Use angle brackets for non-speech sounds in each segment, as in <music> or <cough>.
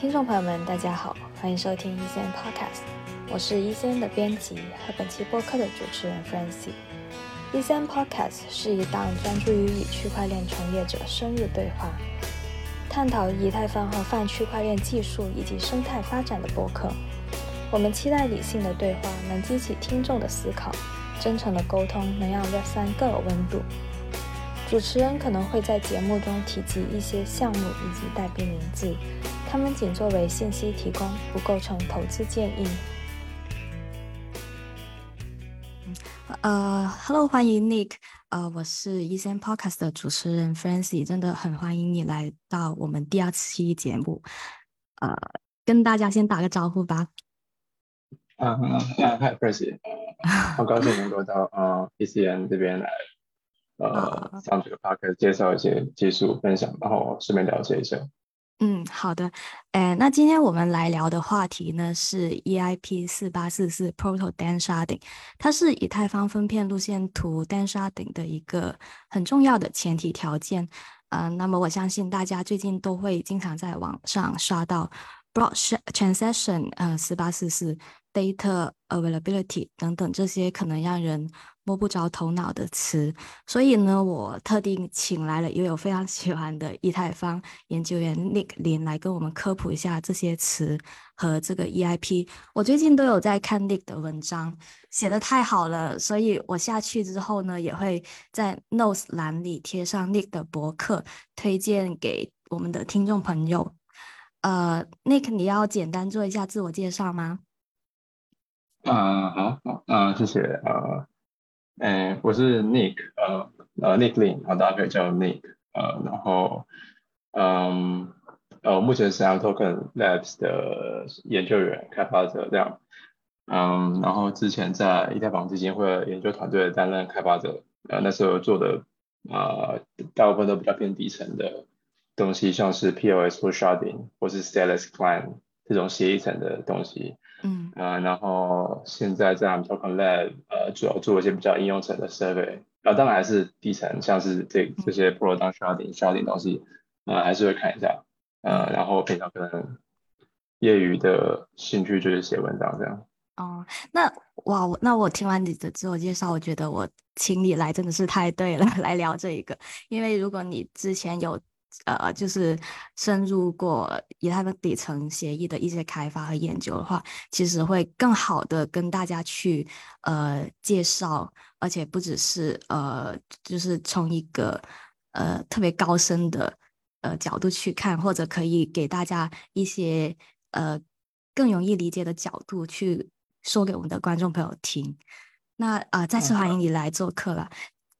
听众朋友们，大家好，欢迎收听一仙 Podcast，我是一仙的编辑和本期播客的主持人 Francie。一仙 Podcast 是一档专注于与区块链从业者深入对话，探讨以太坊和泛区块链技术以及生态发展的播客。我们期待理性的对话能激起听众的思考，真诚的沟通能让 Web 三更有温度。主持人可能会在节目中提及一些项目以及代币名字，他们仅作为信息提供，不构成投资建议。呃，Hello，欢迎 Nick，呃，我是 e 三 Podcast 的主持人 Francie，真的很欢迎你来到我们第二期节目，呃，跟大家先打个招呼吧。啊啊，Hi Francie，<laughs> 好高兴能够到呃 ECN 这边来。呃，上这个 Podcast 介绍一些技术分享，然后顺便了解一下。嗯，好的。哎，那今天我们来聊的话题呢是 EIP 四八四四 Proto Dan Sharding，它是以太坊分片路线图 Dan Sharding 的一个很重要的前提条件。嗯，那么我相信大家最近都会经常在网上刷到 Block Transaction 呃四八四四 Data Availability 等等这些可能让人。摸不着头脑的词，所以呢，我特地请来了一位我非常喜欢的以太坊研究员 Nick 林来跟我们科普一下这些词和这个 EIP。我最近都有在看 Nick 的文章，写的太好了，所以我下去之后呢，也会在 Notes 栏里贴上 Nick 的博客，推荐给我们的听众朋友。呃，Nick，你要简单做一下自我介绍吗？啊，好，好，啊，谢谢，呃。嗯，我是 Nick，呃呃，Nick Lin，啊，大家可以叫 Nick，呃，然后，嗯，呃，目前是 Token Labs 的研究员、开发者这样，嗯，然后之前在以太坊基金会研究团队担任开发者，呃，那时候做的啊，大部分都比较偏底层的东西，像是 POS 或 Sharding 或是 Stateless Client 这种协议层的东西。嗯啊，然后现在在 Token Lab，呃，主要做一些比较应用层的 survey，啊，当然还是底层，像是这这些 Pro 当 sharding sharding 东西，啊，还是会看一下，呃，然后平常可能业余的兴趣就是写文章这样。哦，那哇，那我听完你的自我介绍，我觉得我请你来真的是太对了，<laughs> 来聊这一个，因为如果你之前有。呃，就是深入过以太坊底层协议的一些开发和研究的话，其实会更好的跟大家去呃介绍，而且不只是呃，就是从一个呃特别高深的呃角度去看，或者可以给大家一些呃更容易理解的角度去说给我们的观众朋友听。那啊，再次欢迎你来做客了。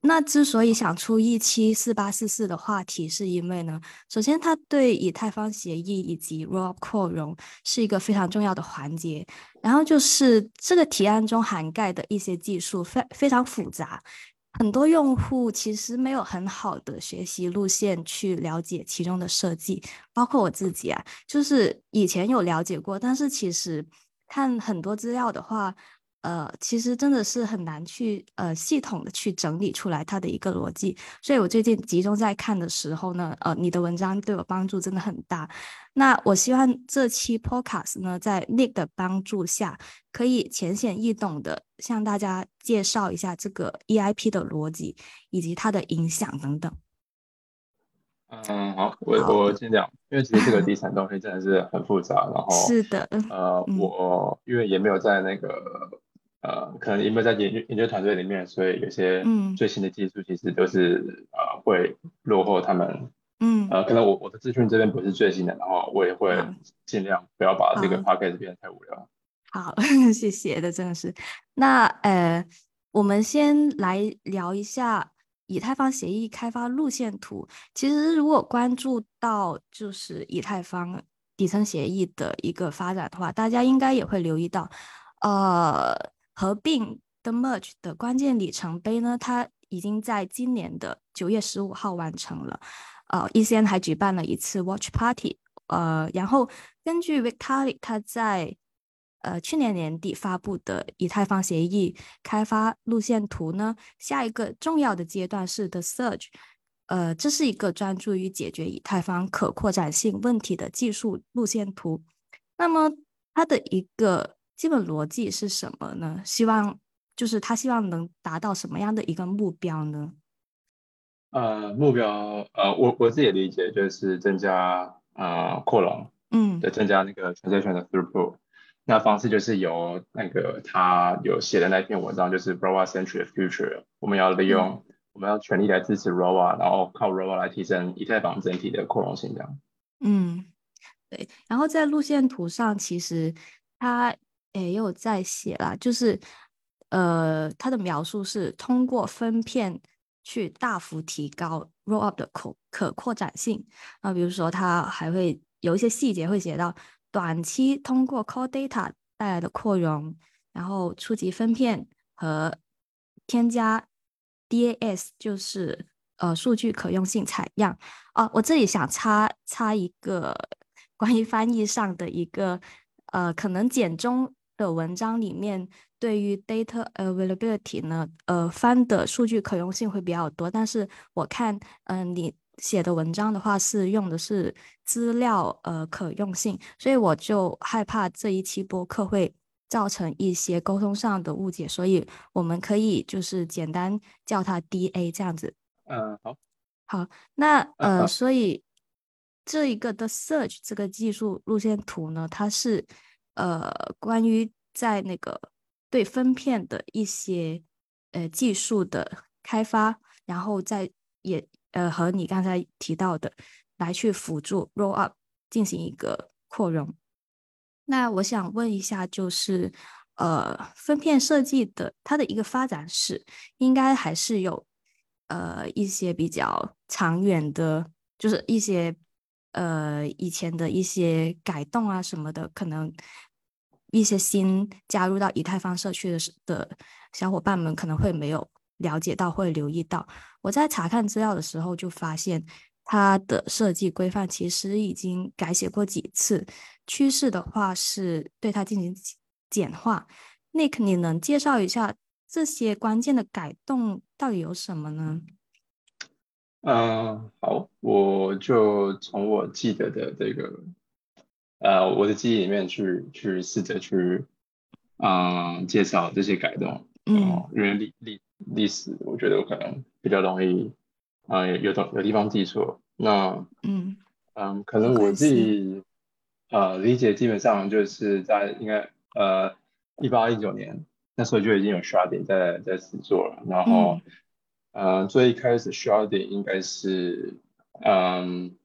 那之所以想出一期四八四四的话题，是因为呢，首先它对以太坊协议以及 Roll 扩容是一个非常重要的环节。然后就是这个提案中涵盖的一些技术非非常复杂，很多用户其实没有很好的学习路线去了解其中的设计，包括我自己啊，就是以前有了解过，但是其实看很多资料的话。呃，其实真的是很难去呃系统的去整理出来它的一个逻辑，所以我最近集中在看的时候呢，呃，你的文章对我帮助真的很大。那我希望这期 podcast 呢，在 Nick 的帮助下，可以浅显易懂的向大家介绍一下这个 EIP 的逻辑以及它的影响等等。嗯，好，我我尽量，因为其实这个地产东西真的是很复杂，然 <laughs> 后是的，呃，我因为也没有在那个。呃，可能因为在研究研究团队里面，所以有些最新的技术其实都是呃会落后他们。嗯，呃，可能我我的资讯这边不是最新的，然后我也会尽量不要把这个 p o c e t 变得太无聊。好，<laughs> 谢谢的，真的是。那呃，我们先来聊一下以太坊协议开发路线图。其实如果关注到就是以太坊底层协议的一个发展的话，大家应该也会留意到，呃。合并的 merge 的关键里程碑呢，它已经在今年的九月十五号完成了。呃，ECN 还举办了一次 watch party。呃，然后根据 Vitalik 他在呃去年年底发布的以太坊协议开发路线图呢，下一个重要的阶段是 the surge。呃，这是一个专注于解决以太坊可扩展性问题的技术路线图。那么它的一个基本逻辑是什么呢？希望就是他希望能达到什么样的一个目标呢？呃，目标呃，我我自己理解就是增加呃扩容，嗯，对，增加那个 transaction 的 throughput。那方式就是由那个他有写的那篇文章，就是 ROA century future，我们要利用。我们要全力来支持 ROA，然后靠 ROA 来提升以太坊整体的扩容性，这样。嗯，对。然后在路线图上，其实他也有在写啦，就是呃，他的描述是通过分片去大幅提高 roll up 的可可扩展性啊。比如说，他还会有一些细节会写到，短期通过 Core Data 带来的扩容，然后初级分片和添加。DAS 就是呃数据可用性采样哦，我这里想插插一个 <laughs> 关于翻译上的一个呃，可能简中的文章里面对于 data availability 呢，呃翻的数据可用性会比较多，但是我看嗯你写的文章的话是用的是资料呃可用性，所以我就害怕这一期播客会。造成一些沟通上的误解，所以我们可以就是简单叫它 DA 这样子。嗯，好，好，那呃，所以这一个的 Search 这个技术路线图呢，它是呃关于在那个对分片的一些呃技术的开发，然后再也呃和你刚才提到的来去辅助 Roll Up 进行一个扩容。那我想问一下，就是呃，分片设计的它的一个发展史，应该还是有呃一些比较长远的，就是一些呃以前的一些改动啊什么的，可能一些新加入到以太坊社区的的小伙伴们可能会没有了解到，会留意到。我在查看资料的时候就发现。它的设计规范其实已经改写过几次，趋势的话是对它进行简化。Nick，你能介绍一下这些关键的改动到底有什么呢？嗯，好，我就从我记得的这个，呃，我的记忆里面去去试着去，嗯，介绍这些改动。嗯，因为历历历史，我觉得我可能比较容易。啊，有有有地方记错，那嗯。嗯，可能我自己呃理解基本上就是在应该呃一八一九年那时候就已经有 sharding 在在制作了，然后呃最一开始 sharding 应该是嗯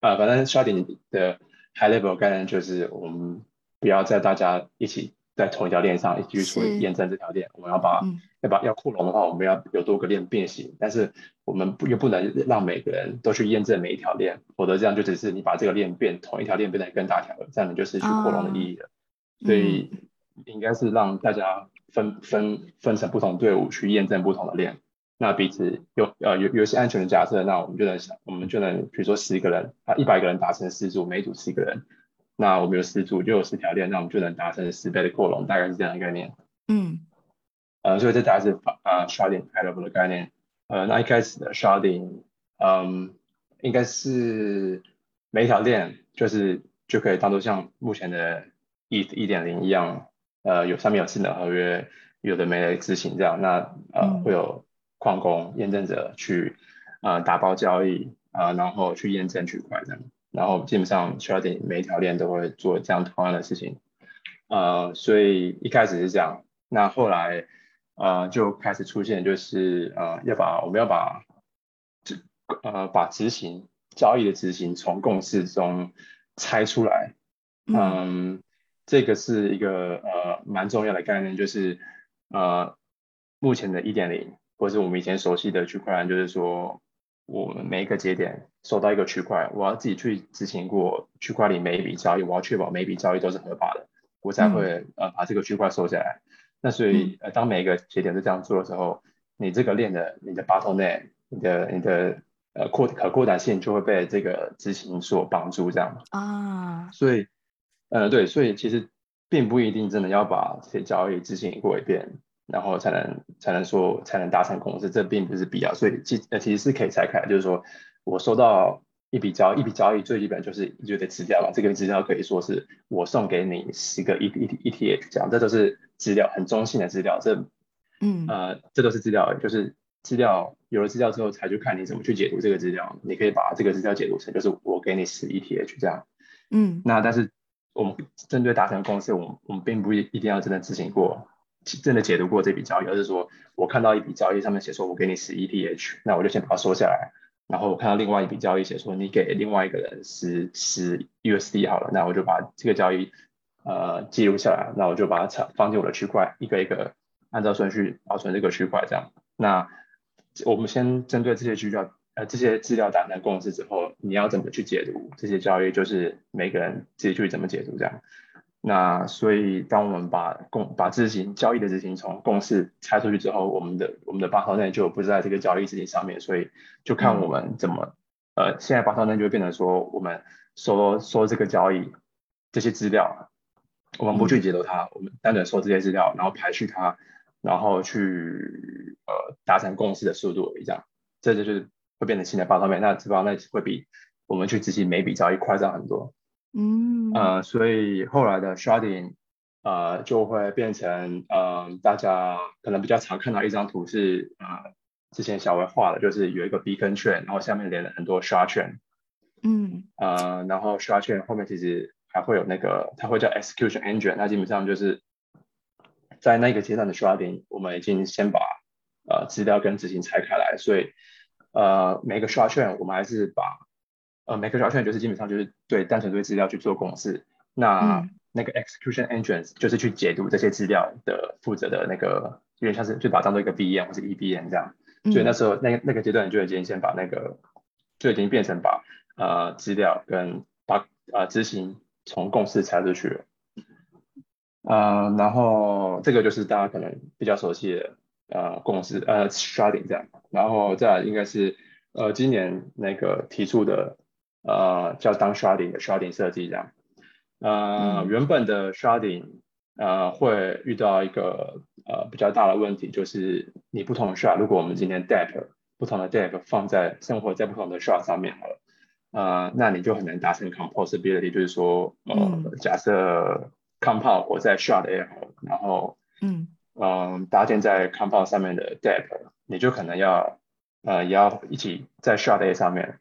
啊反正 sharding 的 high level 概念就是我们不要在大家一起。在同一条链上一起去处理验证这条链，我们要把要把要扩容的话，我们要有多个链变形，但是我们不又不能让每个人都去验证每一条链，否则这样就只是你把这个链变同一条链变得更大条了，这样你就失去扩容的意义了。所以应该是让大家分分分成不同队伍去验证不同的链，那彼此有呃有有一些安全的假设，那我们就能想我们就能比如说十个人啊一百个人达成四组，每组十个人。那我们有十组就有十条链，那我们就能达成十倍的扩容，大概是这样一个概念。嗯，呃，所以这大概是啊 sharding level 的概念。呃，那一开始的 sharding，嗯，应该是每一条链就是就可以当做像目前的一一点零一样，呃，有上面有智能合约，有的没的执行这样。那呃会有矿工验证者去呃打包交易啊，然后去验证区块这样。然后基本上 sharding 每一条链都会做这样同样的事情，呃，所以一开始是这样，那后来呃就开始出现就是呃要把我们要把这呃把执行交易的执行从共识中拆出来，嗯，这个是一个呃蛮重要的概念，就是呃目前的一点零或是我们以前熟悉的区块链，就是说。我们每一个节点收到一个区块，我要自己去执行过区块里每一笔交易，我要确保每一笔交易都是合法的，我才会呃把这个区块收下来。那所以呃当每一个节点都这样做的时候，你这个链的你的 bottleneck，你的你的呃扩可扩展性就会被这个执行所绑住这样啊。所以呃对，所以其实并不一定真的要把这些交易执行过一遍，然后才能才能说才能达成共识，这并不是必要，所以其呃其实是可以拆开，就是说我收到一笔交一笔交易，最基本就是就得资料嘛，这个资料可以说是我送给你十个 E E E T H 这样，这都是资料，很中性的资料，这嗯。呃这都是资料，就是资料有了资料之后，才去看你怎么去解读这个资料，你可以把这个资料解读成就是我给你十 E T H 这样，嗯。那但是我们针对达成共识，我们我们并不一一定要真的执行过，真的解读过这笔交易，而是说我看到一笔交易上面写说我给你十 ETH，那我就先把它收下来。然后我看到另外一笔交易写说你给另外一个人十十 USD 好了，那我就把这个交易呃记录下来，那我就把它放进我的区块，一个一个按照顺序保存这个区块这样。那我们先针对这些资料呃这些资料达成共识之后，你要怎么去解读这些交易，就是每个人自己去怎么解读这样。那所以，当我们把共把执行交易的执行从共识拆出去之后，我们的我们的八套内就不在这个交易执行上面，所以就看我们怎么呃，现在八套内就会变成说，我们收收这个交易这些资料，我们不去解读它，我们单纯收这些资料，然后排序它，然后去呃达成共识的速度这样，这就是会变成新的八套内，那这八套内会比我们去执行每笔交易快上很多。嗯。呃，所以后来的 sharding，呃，就会变成，呃，大家可能比较常看到一张图是，呃，之前小维画的，就是有一个 beacon chain，然后下面连了很多 shard chain，嗯。呃，然后 shard chain 后面其实还会有那个，它会叫 execution engine，那基本上就是在那个阶段的 sharding，我们已经先把呃资料跟执行拆开来，所以呃每个 shard chain 我们还是把呃，每个 shard chain 就是基本上就是对单纯对资料去做公式，那、嗯。那个 execution engines 就是去解读这些资料的负责的那个，有点像是就把它当做一个 VM 或者 EBM 这样，所以那时候那个那个阶段就已经先把那个就已经变成把呃资料跟把呃执行从共识拆出去了，呃，然后这个就是大家可能比较熟悉的呃共识呃 sharding 这样，然后再来应该是呃今年那个提出的呃叫当 sharding 的 sharding 设计这样，呃、嗯。原本的 sharding 呃会遇到一个呃比较大的问题，就是你不同的 shard，如果我们今天 dep 不同的 dep 放在生活在不同的 shard 上面好了，呃那你就很难达成 composability，就是说呃、嗯假设 compound 我在 shard A 然后嗯。嗯，搭建在 compound 上面的 dep，你就可能要呃也要一起在 shard A 上面，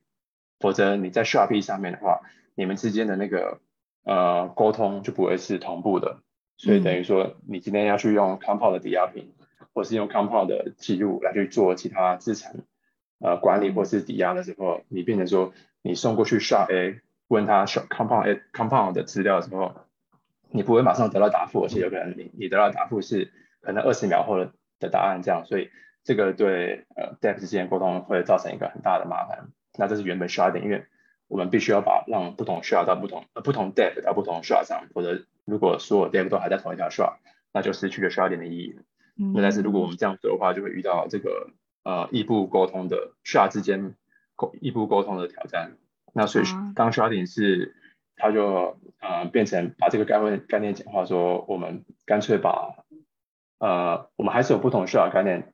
否则你在 shard B 上面的话，你们之间的那个呃沟通就不会是同步的，所以等于说你今天要去用 compound 的抵押品，或是用 compound 的记录来去做其他资产呃管理或是抵押的时候，你变成说你送过去 shard A 问他 shard compound A compound 的资料的时候，你不会马上得到答复，而且有可能你你得到答复是可能二十秒后的的答案这样，所以这个对呃 dep 之间沟通会造成一个很大的麻烦。那这是原本 sharding，因为我们必须要把让不同 shard 到不同呃不同 dep 到不同 shard 上，否则如果所有 dep 都还在同一条 shard，那就失去了 sharding 的意义。嗯那但是如果我们这样做的话，就会遇到这个呃异步沟通的 shard 之间沟异步沟通的挑战。那所以啊当 sharding 是它就呃变成把这个概念概念简化，说我们干脆把呃我们还是有不同 shard 概念，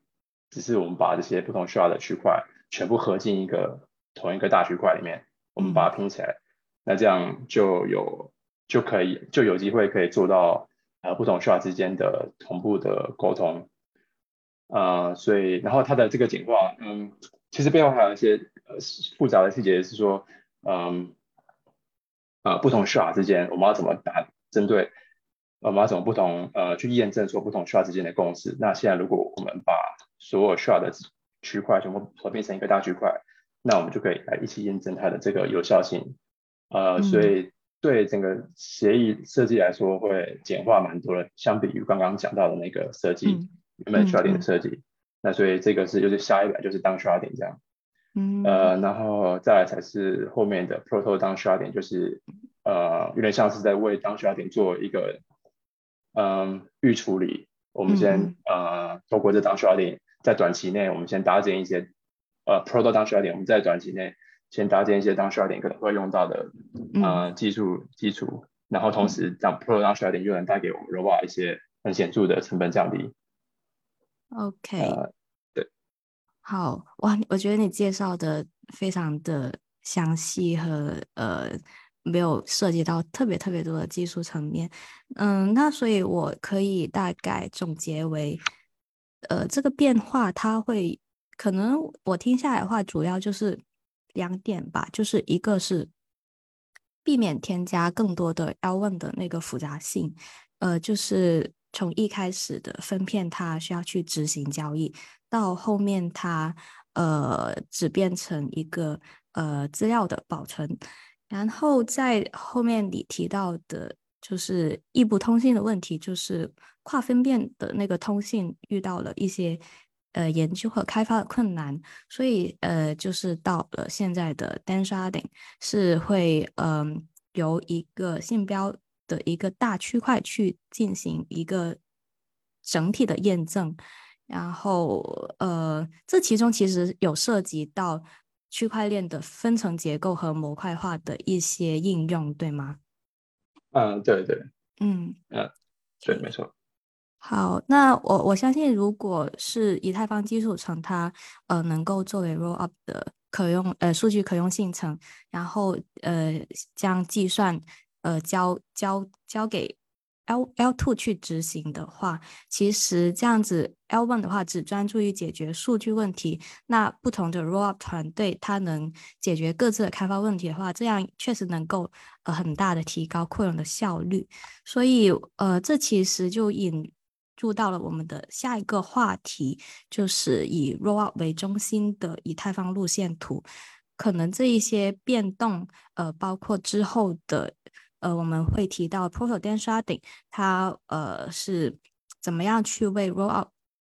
只是我们把这些不同 shard 的区块全部合进一个同一个大区块里面，我们把它拼起来，那这样就有就可以就有机会可以做到呃不同 shard 之间的同步的沟通。呃，所以然后它的这个简化，嗯，其实背后还有一些呃复杂的细节，是说，嗯，呃，不同 shard 之间我们要怎么打针对，我们要怎么不同呃去验证说不同 shard 之间的共识。那现在如果我们把所有 shard 的区块全部合并成一个大区块，那我们就可以来一起验证它的这个有效性。呃，嗯。所以对整个协议设计来说会简化蛮多的，相比于刚刚讲到的那个设计。嗯原本嗯 sharding 的嗯。设计，那所以这个是就是下一版就是当 sharding 这样，嗯。呃，然后再来才是后面的 proto 当 sharding，就是呃有点像是在为当 sharding 做一个嗯预处理，我们先嗯。呃透过这当 sharding，在短期内我们先搭建一些呃 proto 当 sharding，我们在短期内先搭建一些当 sharding 可能会用到的嗯呃技术基础，然后同时让 proto 当 sharding 又能带给我们 robot 一些很显著的成本降低。OK，呃，对，好哇，我觉得你介绍的非常的详细和呃，没有涉及到特别特别多的技术层面。嗯，那所以我可以大概总结为，呃，这个变化它会可能我听下来的话，主要就是两点吧，就是一个是避免添加更多的 L1 的那个复杂性，呃，就是从一开始的分片它需要去执行交易，到后面它呃只变成一个呃资料的保存，然后在后面你提到的就是异步通信的问题，就是跨分辨的那个通信遇到了一些呃研究和开发的困难，所以呃就是到了现在的 d a n sharding 是会嗯、由一个信标的一个大区块去进行一个整体的验证，然后呃这其中其实有涉及到区块链的分层结构和模块化的一些应用，对吗？嗯，对对嗯。对，没错。好，那我我相信，如果是以太坊基础层，它呃能够作为 roll up 的可用呃数据可用性层，然后呃将计算呃交交交给 L L two 去执行的话，其实这样子 L one 的话只专注于解决数据问题，那不同的 roll up 团队它能解决各自的开发问题的话，这样确实能够呃很大的提高扩容的效率。所以，呃，这其实就引入到了我们的下一个话题，就是以 rollout 为中心的以太坊路线图。可能这一些变动，呃，包括之后的，呃，我们会提到 Proto Dan Sharding，它呃是怎么样去为 rollout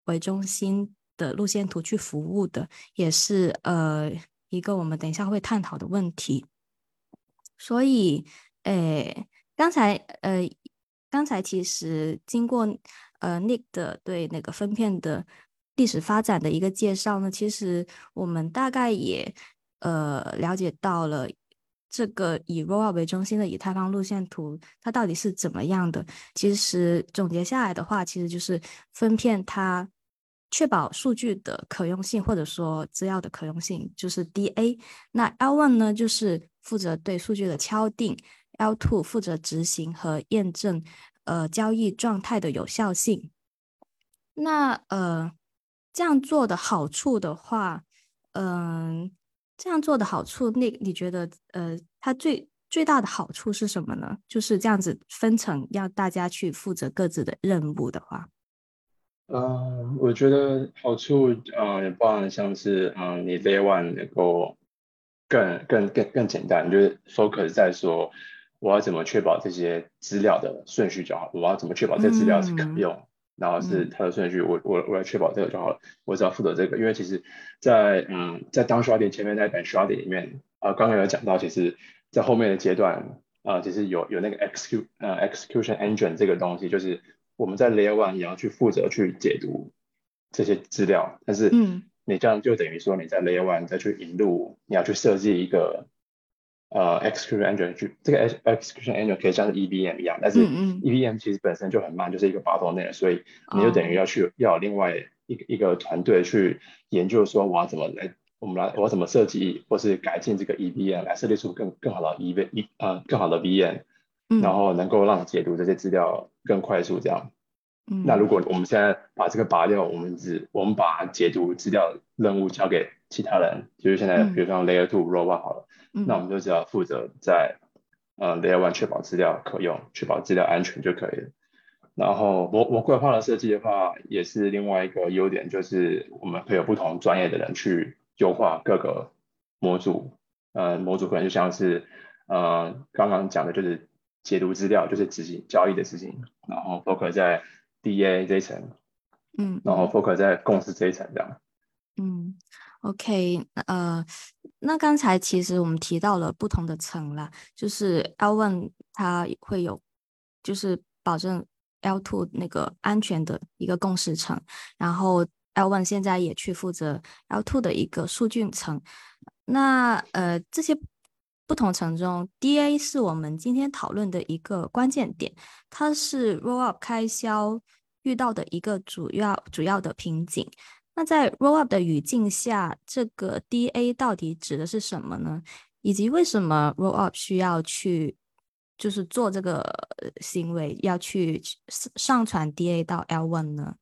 为中心的路线图去服务的，也是呃一个我们等一下会探讨的问题。所以，诶，刚才呃，刚才其实经过呃 Nick 的对那个分片的历史发展的一个介绍呢，其实我们大概也呃了解到了这个以 Roll 为中心的以太坊路线图它到底是怎么样的。其实总结下来的话，其实就是分片它确保数据的可用性或者说资料的可用性，就是 DA。那 L1 呢，就是负责对数据的敲定，L2 负责执行和验证呃交易状态的有效性。那呃这样做的好处的话，嗯、这样做的好处，那你觉得呃它最最大的好处是什么呢？就是这样子分层，让大家去负责各自的任务的话，嗯，我觉得好处，呃，也包含像是，嗯，你 Day One 能够更更更更简单，就是 focus 在说我要怎么确保这些资料的顺序就好，我要怎么确保这资料是可嗯。用，然后是嗯它的顺序，我我我要确保这个就好了，我只要负责这个，因为其实在，嗯在当 sharding 前面那一本 sharding 里面，呃，刚刚有讲到，其实在后面的阶段，呃，其实有有那个 execute 呃 execution engine 这个东西，就是我们在 layer one 也要去负责去解读这些资料，但是嗯。你这样就等于说你在 layer one 再去引入，你要去设计一个呃 execution engine 去，这个 ex- execution engine 可以像是 EVM 一样，但是嗯嗯 EVM 其实本身就很慢，就是一个 bottleneck，所以你就等于哦要去要有另外一个一个团队去研究说我要怎么来。我们来，我要怎么设计或是改进这个 EVM 来设计出更更好的 EV 一呃更好的 VM，嗯，然后能够让解读这些资料更快速这样。那如果我们现在把这个拔掉，我们只我们把解读资料任务交给其他人，就是现在比如说 Layer Two Robot 好了，那我们就只要负责在呃 Layer One 确保资料可用，确保资料安全就可以了。然后模模块化的设计的话，也是另外一个优点，就是我们会有不同专业的人去优化各个模组。呃，模组可能就像是呃刚刚讲的，就是解读资料，就是执行交易的事情，然后包括在 DA 这一层，嗯，然后 focus 在共识这一层这样。嗯，OK，呃，那刚才其实我们提到了不同的层啦，就是 L one 它会有，就是保证 L two 那个安全的一个共识层，然后 L one 现在也去负责 L two 的一个数据层。那呃这些不同层中，DA 是我们今天讨论的一个关键点，它是 roll up 开销遇到的一个主要主要的瓶颈。那在 rollup 的语境下，这个 DA 到底指的是什么呢？以及为什么 rollup 需要去就是做这个行为，要去上传 DA 到 L1 呢？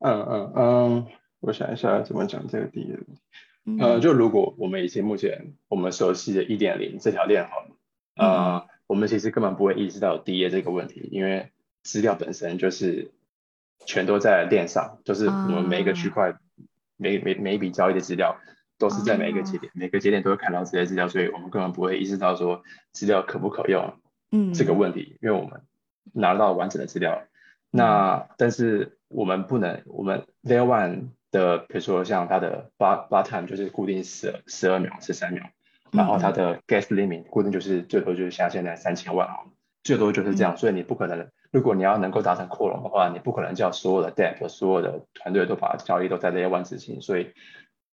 嗯嗯嗯，我想一下怎么讲这个 DA。呃，就如果我们以前目前我们熟悉的一点零这条链好了，呃，我们其实根本不会意识到 DA 这个问题，因为资料本身就是全都在链上，就是我们每一个区块每每每一笔交易的资料都是在每一个节点，每个节点都会看到这些资料，所以我们根本不会意识到说资料可不可用，嗯，这个问题，因为我们拿到完整的资料，那但是我们不能，我们 Layer One。的，比如说像它的 bar bar time 就是固定十十二秒、十三秒，然后它的 gas limit 固定就是最多就是像现在三千万啊，最多就是这样，所以你不可能，如果你要能够达成扩容的话，你不可能叫所有的 dev 所有的团队都把交易都在 layer one 执行，所以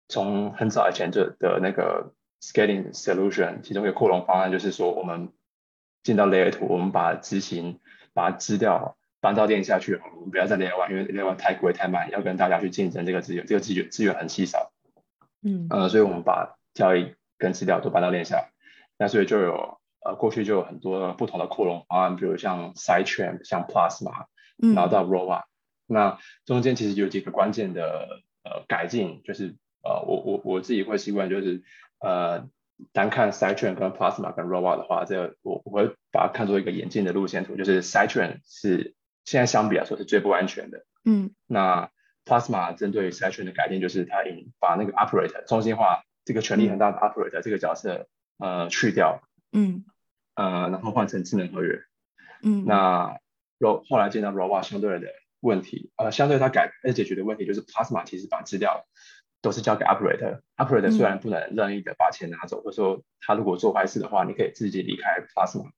从很早以前就的那个 scaling solution，其中一个扩容方案就是说，我们进到 layer two，我们把执行把它支掉。搬到链下去，我们不要再链玩，因为链玩太贵太慢，要跟大家去竞争这个资源，这个资源资源很稀少。嗯，呃，所以我们把交易跟资料都搬到链下，那所以就有呃过去就有很多不同的扩容方案，比如像 Sidechain、像 Plasma，然后到 Rolla，那中间其实有几个关键的呃改进，就是呃我我我自己会习惯就是呃单看 Sidechain 跟 Plasma 跟 Rolla 的话，这个我我会把它看作一个演进的路线图，就是 Sidechain 是现在相比来说是最不安全的。嗯，那 Plasma 针对 Session 的改进就是它引把那个 Operator 中心化这个权力很大的 Operator 这个角色呃去掉。嗯，呃，然后换成智能合约。嗯，那 Ro 后来见到 Rolla 相对的问题，呃，相对它改而解决的问题就是 Plasma 其实把资料都是交给 Operator，Operator 虽然不能任意的把钱拿走，或者说他如果做坏事的话，你可以自己离开 Plasma。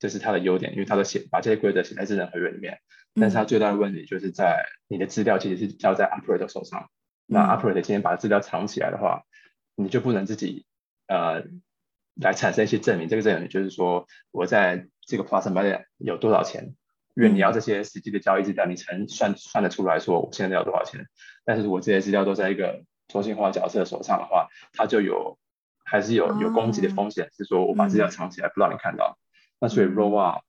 这是它的优点，因为它的写把这些规则写在智能合约里面。但是它最大的问题就是在你的资料其实是交在 operator 手上。那 operator 今天把资料藏起来的话，你就不能自己呃来产生一些证明。这个证明就是说我在这个 plus m 有多少钱，因为你要这些实际的交易资料，你才能算算得出来说我现在有多少钱。但是如果这些资料都在一个中心化角色手上的话，它就有还是有有攻击的风险，是说我把资料藏起来不让你看到。那所以 Rolla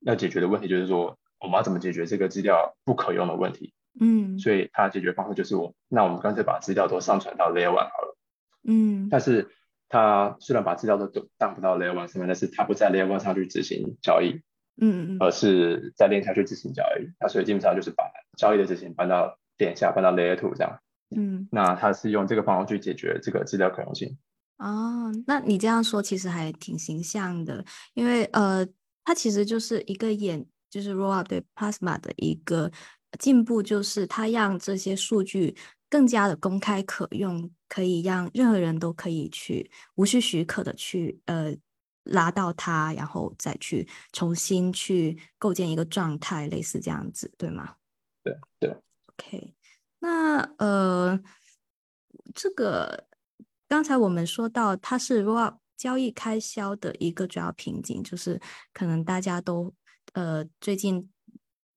要解决的问题就是说，我们要怎么解决这个资料不可用的问题？嗯，所以它解决方式就是我，那我们干脆把资料都上传到 Layer One 好了。嗯，但是它虽然把资料都都上不到 Layer One 上面，但是它不在 Layer One 上去执行交易，嗯嗯，而是在链下去执行交易。那所以基本上就是把交易的执行搬到链下，搬到 Layer Two 这样。嗯，那它是用这个方法去解决这个资料可用性。哦，那你这样说其实还挺形象的，因为呃，它其实就是一个演，就是 Rollup 对 Plasma 的一个进步，就是它让这些数据更加的公开可用，可以让任何人都可以去无需许可的去呃拉到它，然后再去重新去构建一个状态，类似这样子，对吗？对对。OK，那呃，这个。刚才我们说到，它是 Rollup 交易开销的一个主要瓶颈，就是可能大家都呃最近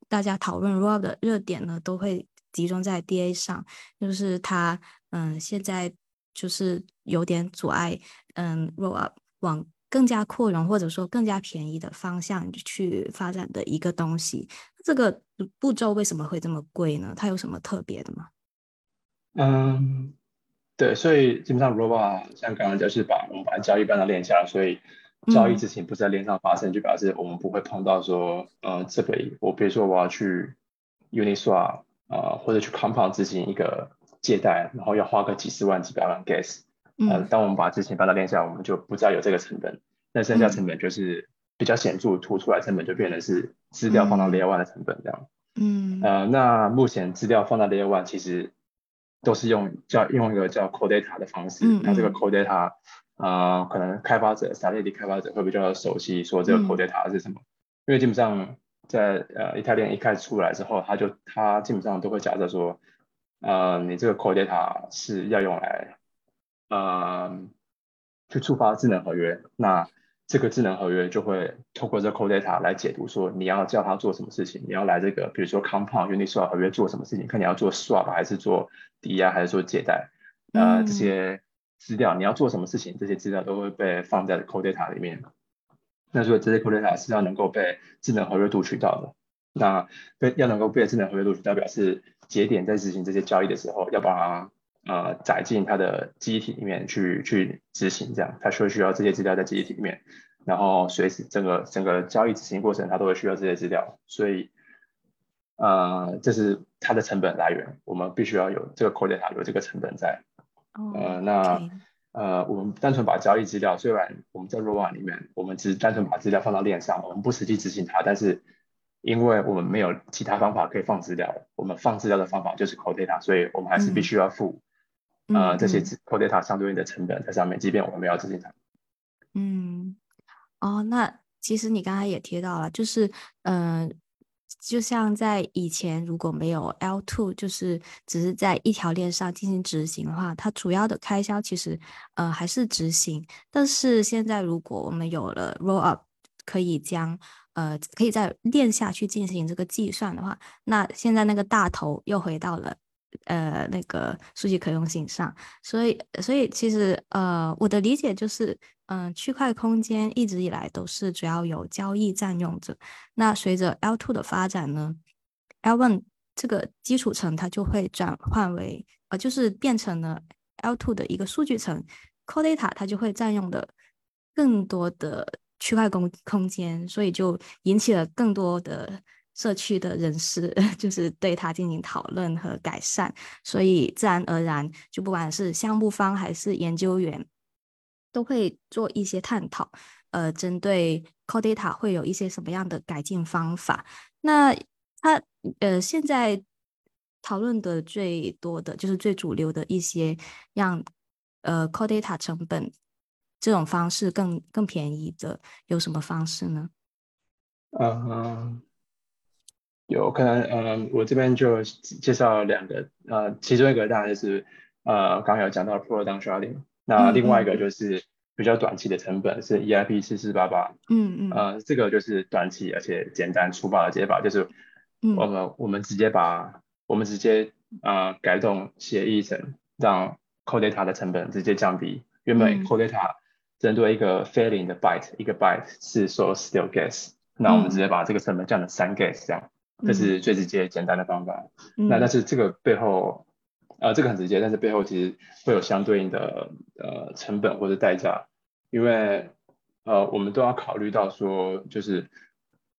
大家讨论 Rollup 的热点呢，都会集中在 DA 上，就是它嗯现在就是有点阻碍嗯 Rollup 往更加扩容或者说更加便宜的方向去发展的一个东西。这个步骤为什么会这么贵呢？它有什么特别的吗？嗯。对，所以基本上 ROBA 像刚刚就是把我们把交易搬到链下，所以交易之前不在链上发生，就表示我们不会碰到说，呃，这个我比如说我要去 Uniswap 啊，或者去 Compound 执行一个借贷，然后要花个几十万、几百万 Gas，呃，当我们把之前搬到链下，我们就不再有这个成本，那剩下成本就是比较显著突出来，成本就变成是资料放到 Layer One 的成本这样。嗯，呃，那目前资料放到 Layer One 其实。都是用叫用一个叫 Core Data 的方式，那这个 Core Data，呃，可能开发者、沙列的开发者会比较熟悉，说这个 Core Data 是什么？因为基本上在呃，一台链一开始出来之后，他就他基本上都会假设说，呃，你这个 Core Data 是要用来，呃，去触发智能合约。那这个智能合约就会透过这 code Data 来解读，说你要叫它做什么事情，你要来这个比如说 Compound Uniswap 合约做什么事情，看你要做 Swap 还是做抵押还是做借贷，呃，这些资料你要做什么事情，这些资料都会被放在 code Data 里面。那所以这些 code Data 是要能够被智能合约读取到的。那被要能够被智能合约录取，代表是节点在执行这些交易的时候，要把它呃载进它的记忆体里面去去执行，这样。它需需要这些资料在记忆体里面，然后随时整个整个交易执行过程，它都会需要这些资料，所以呃这是它的成本来源，我们必须要有这个 core data 有这个成本在，呃那呃我们单纯把交易资料，虽然我们在 r o a 里面，我们只是单纯把资料放到链上，我们不实际执行它，但是因为我们没有其他方法可以放资料，我们放资料的方法就是 core data，所以我们还是必须要付呃这些 core data 相对应的成本在上面，即便我们没有执行它。嗯，哦，那其实你刚才也提到了，就是嗯，就像在以前如果没有 L two，就是只是在一条链上进行执行的话，它主要的开销其实呃还是执行，但是现在如果我们有了 roll up，可以将呃，可以在链下去进行这个计算的话，那现在那个大头又回到了呃那个数据可用性上，所以所以其实呃我的理解就是，嗯，区块空间一直以来都是主要有交易占用着，那随着 L two 的发展呢，L one 这个基础层它就会转换为呃就是变成了 L two 的一个数据层，Core Data 它就会占用的更多的。区块空空间，所以就引起了更多的社区的人士，<laughs> 就是对它进行讨论和改善，所以自然而然，就不管是项目方还是研究员，都会做一些探讨。呃，针对 Core Data 会有一些什么样的改进方法？那它呃，现在讨论的最多的就是最主流的一些让呃 Core Data 成本。这种方式更更便宜的有什么方式呢？嗯，有可能，嗯，我这边就介绍两个，呃，其中一个当然就是呃，刚刚有讲到 Pro Down Sharding，那另外一个就是比较短期的成本是 EIP 四四八八，嗯嗯，呃，这个就是短期而且简单粗暴的解法，就是我们我们直接把我们直接啊改动协议层，让 code data 的成本直接降低，原本 code data 针对一个 failing 的 byte，一个 byte 是说 still guess，那我们直接把这个成本降到三 guess，这样，这是最直接简单的方法。那但是这个背后，呃，这个很直接，但是背后其实会有相对应的呃成本或者代价，因为呃我们都要考虑到说，就是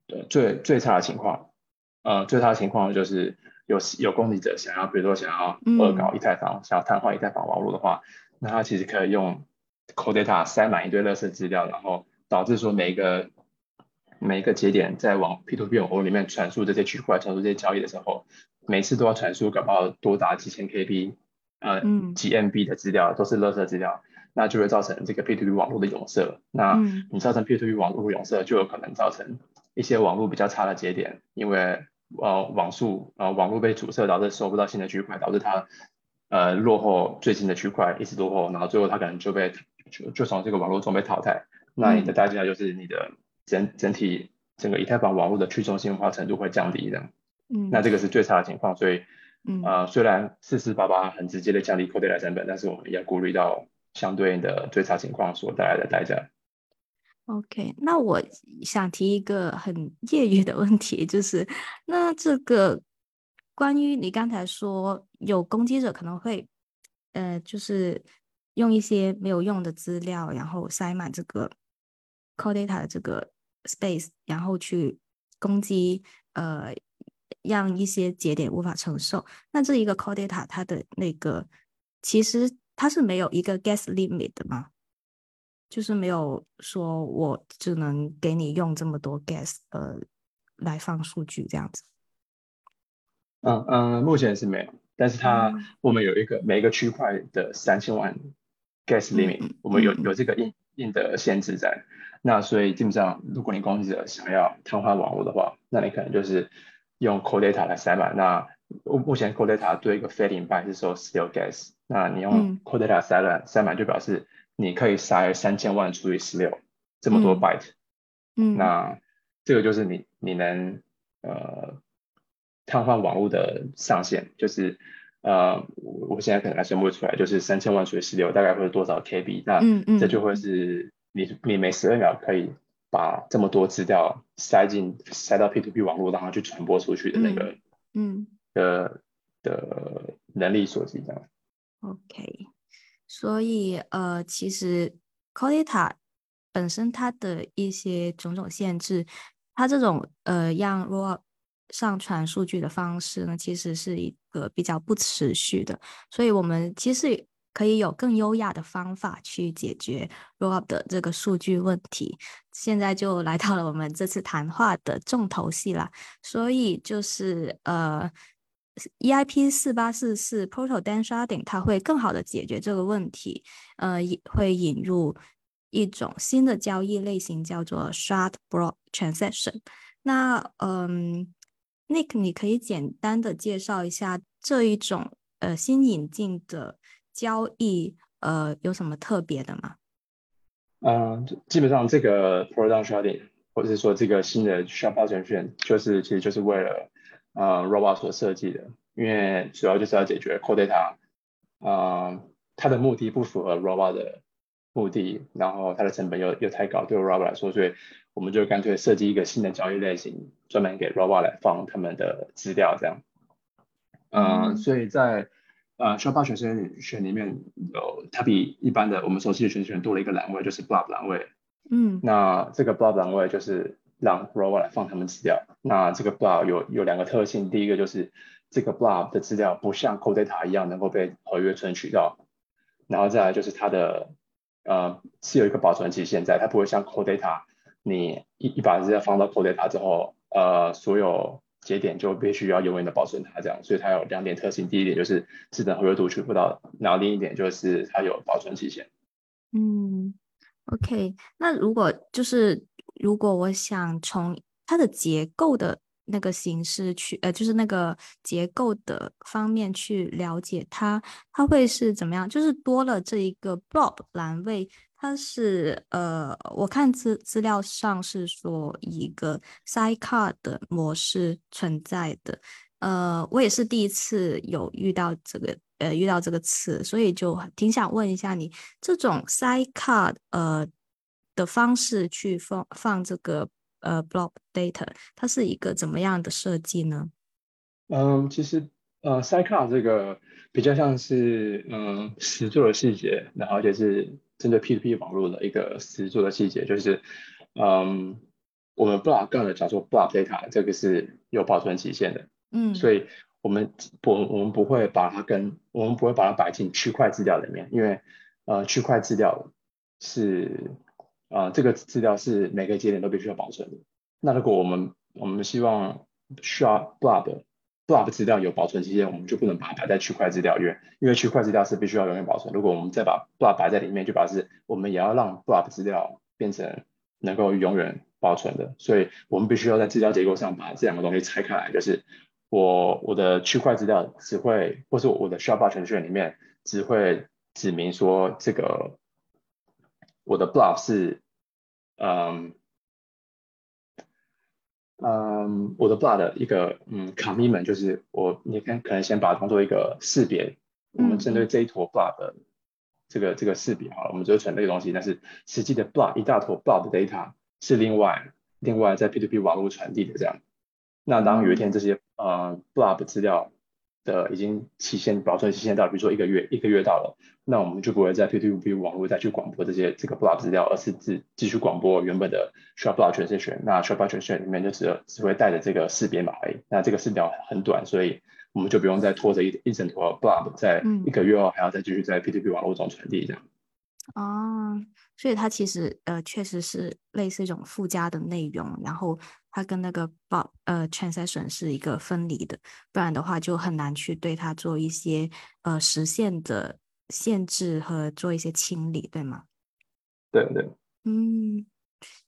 呃最最差的情况，呃最差的情况就是有有攻击者想要，比如说想要恶搞以太坊，想要瘫痪以太坊网络的话，那他其实可以用。Core Data 塞满一堆垃圾资料，然后导致说每一个每一个节点在往 P2P 网络里面传输这些区块、传输这些交易的时候，每次都要传输，搞不好多达几千 KB，呃，几 MB 的资料都是垃圾资料，那就会造成这个 P2P 网络的涌塞。那你造成 P2P 网络涌塞，就有可能造成一些网络比较差的节点，因为呃网速呃网络被阻塞，导致收不到新的区块，导致它呃落后最新的区块，一直落后，然后最后它可能就被就就从这个网络中被淘汰，那你的代价就是你的整整体整个以太坊网络的去中心化程度会降低的。嗯，那这个是最差的情况，所以，嗯，呃，虽然四四八八很直接的降低 core data 成本，但是我们也要顾虑到相对应的最差情况所带来的代价。OK，那我想提一个很业余的问题，就是那这个关于你刚才说有攻击者可能会，呃，就是。用一些没有用的资料，然后塞满这个 core data 的这个 space，然后去攻击，呃，让一些节点无法承受。那这一个 core data 它的那个，其实它是没有一个 gas limit 的吗？就是没有说我只能给你用这么多 gas，呃，来放数据这样子。嗯嗯，目前是没有，但是它我们有一个每一个区块的三千万。gas limit，我们有有这个硬硬的限制在，那所以基本上，如果你攻击者想要瘫痪网络的话，那你可能就是用 core data 来塞满。那目前 core data 对一个 failing byte 是说 still gas，那你用 core data 塞了塞满，就表示你可以塞三千万除以十六，这么多 byte，嗯，那这个就是你你能呃瘫痪网络的上限，就是呃我我现在可能还算不出来，就是三千万除以十六大概会是多少 KB，那这就会是你你每十二秒可以把这么多资料塞进塞到 P2P 网络，然后去传播出去的那个嗯的的能力所及这样。，OK，所以呃，其实 Codita 本身它的一些种种限制，它这种呃让 Rollup 上传数据的方式呢，其实是一个比较不持续的，所以我们其实可以有更优雅的方法去解决 Rob 的这个数据问题。现在就来到了我们这次谈话的重头戏啦，所以就是呃。EIP 四八四四 Proto Dan Sharding，它会更好的解决这个问题，呃，会引入一种新的交易类型，叫做 Shard Block Transaction。那嗯，Nick，你可以简单的介绍一下这一种呃新引进的交易，呃，有什么特别的吗？嗯，基本上这个 Proton Sharding，或者是说这个新的 Block Transaction，就是其实就是为了呃 Robot 所设计的，因为主要就是要解决 Core Data，呃，它的目的不符合 Robot 的目的，然后它的成本又又太高，对 Robot 来说，所以我们就干脆设计一个新的交易类型，专门给 Robot 来放他们的资料这样。呃，所以在呃 o p 全选选里面有它比一般的我们熟悉的选选多了一个栏位，就是 Blob 栏位。嗯那这个 blob 栏位就是让 robot 来放他们资料。那这个 blob 有有两个特性，第一个就是这个 blob 的资料不像 code data 一样能够被合约存取到，然后再来就是它的呃是有一个保存期限在，它不会像 code data 你一一把资料放到 code data 之后，呃所有节点就必须要永远的保存它这样，所以它有两点特性，第一点就是智能合约读取不到，然后另一点就是它有保存期限。嗯，OK，那如果就是如果我想从它的结构的那个形式去，呃，就是那个结构的方面去了解它，它会是怎么样？就是多了这一个 blob 栏位，它是呃，我看资资料上是说一个 sidecar 的模式存在的，呃，我也是第一次有遇到这个呃遇到这个词，所以就挺想问一下你，这种 sidecar 呃的方式去放放这个呃 blob data，它是一个怎么样的设计呢？嗯，其实呃 sidecar 这个比较像是嗯实作的细节，然后而且是针对 P2P 网络的一个实作的细节，就是嗯我们 block 的叫做 block data，这个是有保存期限的，嗯，所以我们不我们不会把它跟我们不会把它摆进区块资料里面，因为呃区块资料是呃这个资料是每个节点都必须要保存的。那如果我们我们希望需要 blob blob 资料有保存期限，我们就不能把它摆在区块资料，因为因为区块资料是必须要永远保存。如果我们再把 blob 摆在里面，就表示我们也要让 blob 资料变成能够永远保存的。所以我们必须要在资料结构上把这两个东西拆开来，就是我我的区块资料只会，或是我的 shardbar 程序里面只会指明说这个我的 blob 是嗯。嗯，我的 block 的一个嗯 commitment 就是我，你看可能先把它当做一个识别，我们针对这一坨 block 的这个这个识别好了，我们就会存这个东西，但是实际的 block 一大坨 block 的 data 是另外另外在 P2P 网络传递的这样。那当有一天这些呃 block 资料的已经期限保存期限到，比如说一个月一个月到了，那我们就不会在 P2P 网络再去广播这些这个 block 资料，而是继继续广播原本的 shard block transaction。那 shard block transaction 里面就只只会带着这个识别码而已。那这个识别码很短，所以我们就不用再拖着一一整坨 block 在一个月后还要再继续在 P2P 网络中传递这样。哦，所以它其实呃确实是类似一种附加的内容，然后它跟那个 blob 呃 transaction 是一个分离的，不然的话就很难去对它做一些呃实现的限制和做一些清理，对吗？对对。嗯，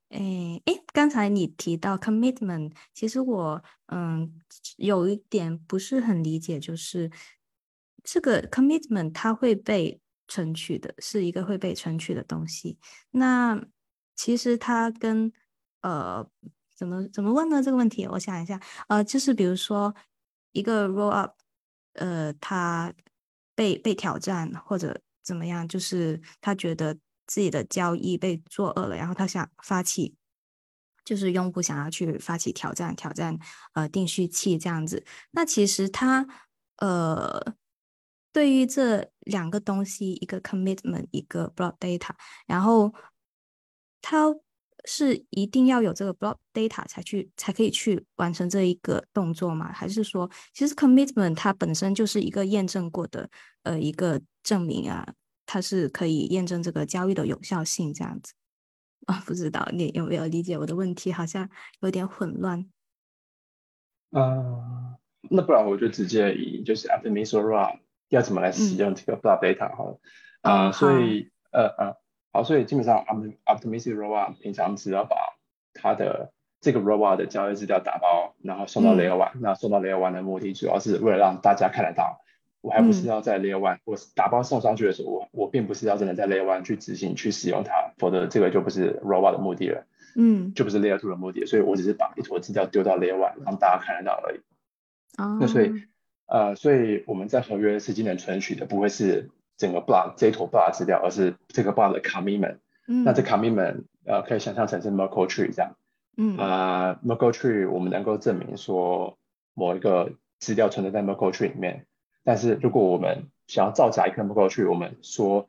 诶诶，刚才你提到 commitment，其实我嗯有一点不是很理解，就是这个 commitment 它会被存取的，是一个会被存取的东西。那其实它跟呃怎么怎么问呢？这个问题我想一下，呃，就是比如说一个 roll up，呃，他被被挑战或者怎么样，就是他觉得自己的交易被作恶了，然后他想发起，就是用户想要去发起挑战，挑战呃定序器这样子。那其实他呃。对于这两个东西，一个 commitment，一个 block data，然后他是一定要有这个 block data 才去才可以去完成这一个动作吗？还是说，其实 commitment 它本身就是一个验证过的呃一个证明啊，它是可以验证这个交易的有效性这样子啊？不知道你有没有理解我的问题？好像有点混乱。啊，那不然我就直接以就是 after m i s r run。要怎么来使用这个 block data 哈？啊，所以呃呃，好，所以基本上 optimistic robot 平常只要把它的这个 robot 的交易资料打包，然后送到 layer one。那送到 layer one 的目的主要是为了让大家看得到，我还不是要在 layer one，我打包送上去的时候，我我并不是要真的在 layer one 去执行去使用它，否则这个就不是 robot 的目的了，嗯，就不是 layer two 的目的，所以我只是把一坨资料丢到 layer one，让大家看得到而已。哦，那所以。呃，所以我们在合约是今能存取的不会是整个 block 这一坨 block 资料，而是这个 block 的 commitment。嗯，那这 commitment 呃可以想象成是 Merkle tree 这样。嗯，啊，Merkle tree 我们能够证明说某一个资料存在在 Merkle tree 里面，但是如果我们想要造假一个 Merkle tree，我们说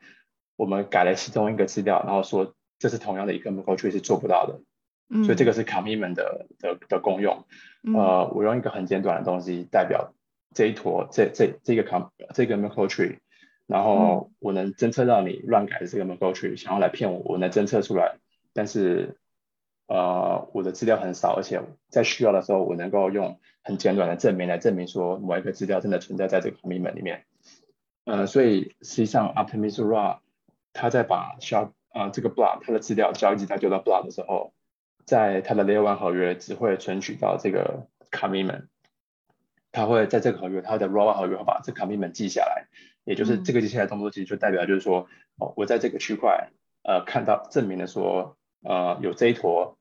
我们改了其中一个资料，然后说这是同样的一个 Merkle tree 是做不到的。嗯，所以这个是 commitment 的的的功用。呃，我用一个很简短的东西代表。这一坨这这这个 com 这个 Merkle tree，然后我能侦测到你乱改的这个 tree，想要来骗我，我能侦测出来，但是呃我的资料很少，而且在需要的时候，我能够用很简短的证明来证明说某一个资料真的存在在这个 commitment 里面。呃，所以实际上 Optimism Raw 它在把需要呃这个 block 它的资料交易资料丢到 block 的时候，在它的 Layer One 合约只会存取到这个 commitment。他会在这个合约，他的 roll 合约会把这 commitment 记下来，也就是这个接下来动作，其实就代表就是说，哦，我在这个区块，呃，看到证明了说，呃，有这一坨，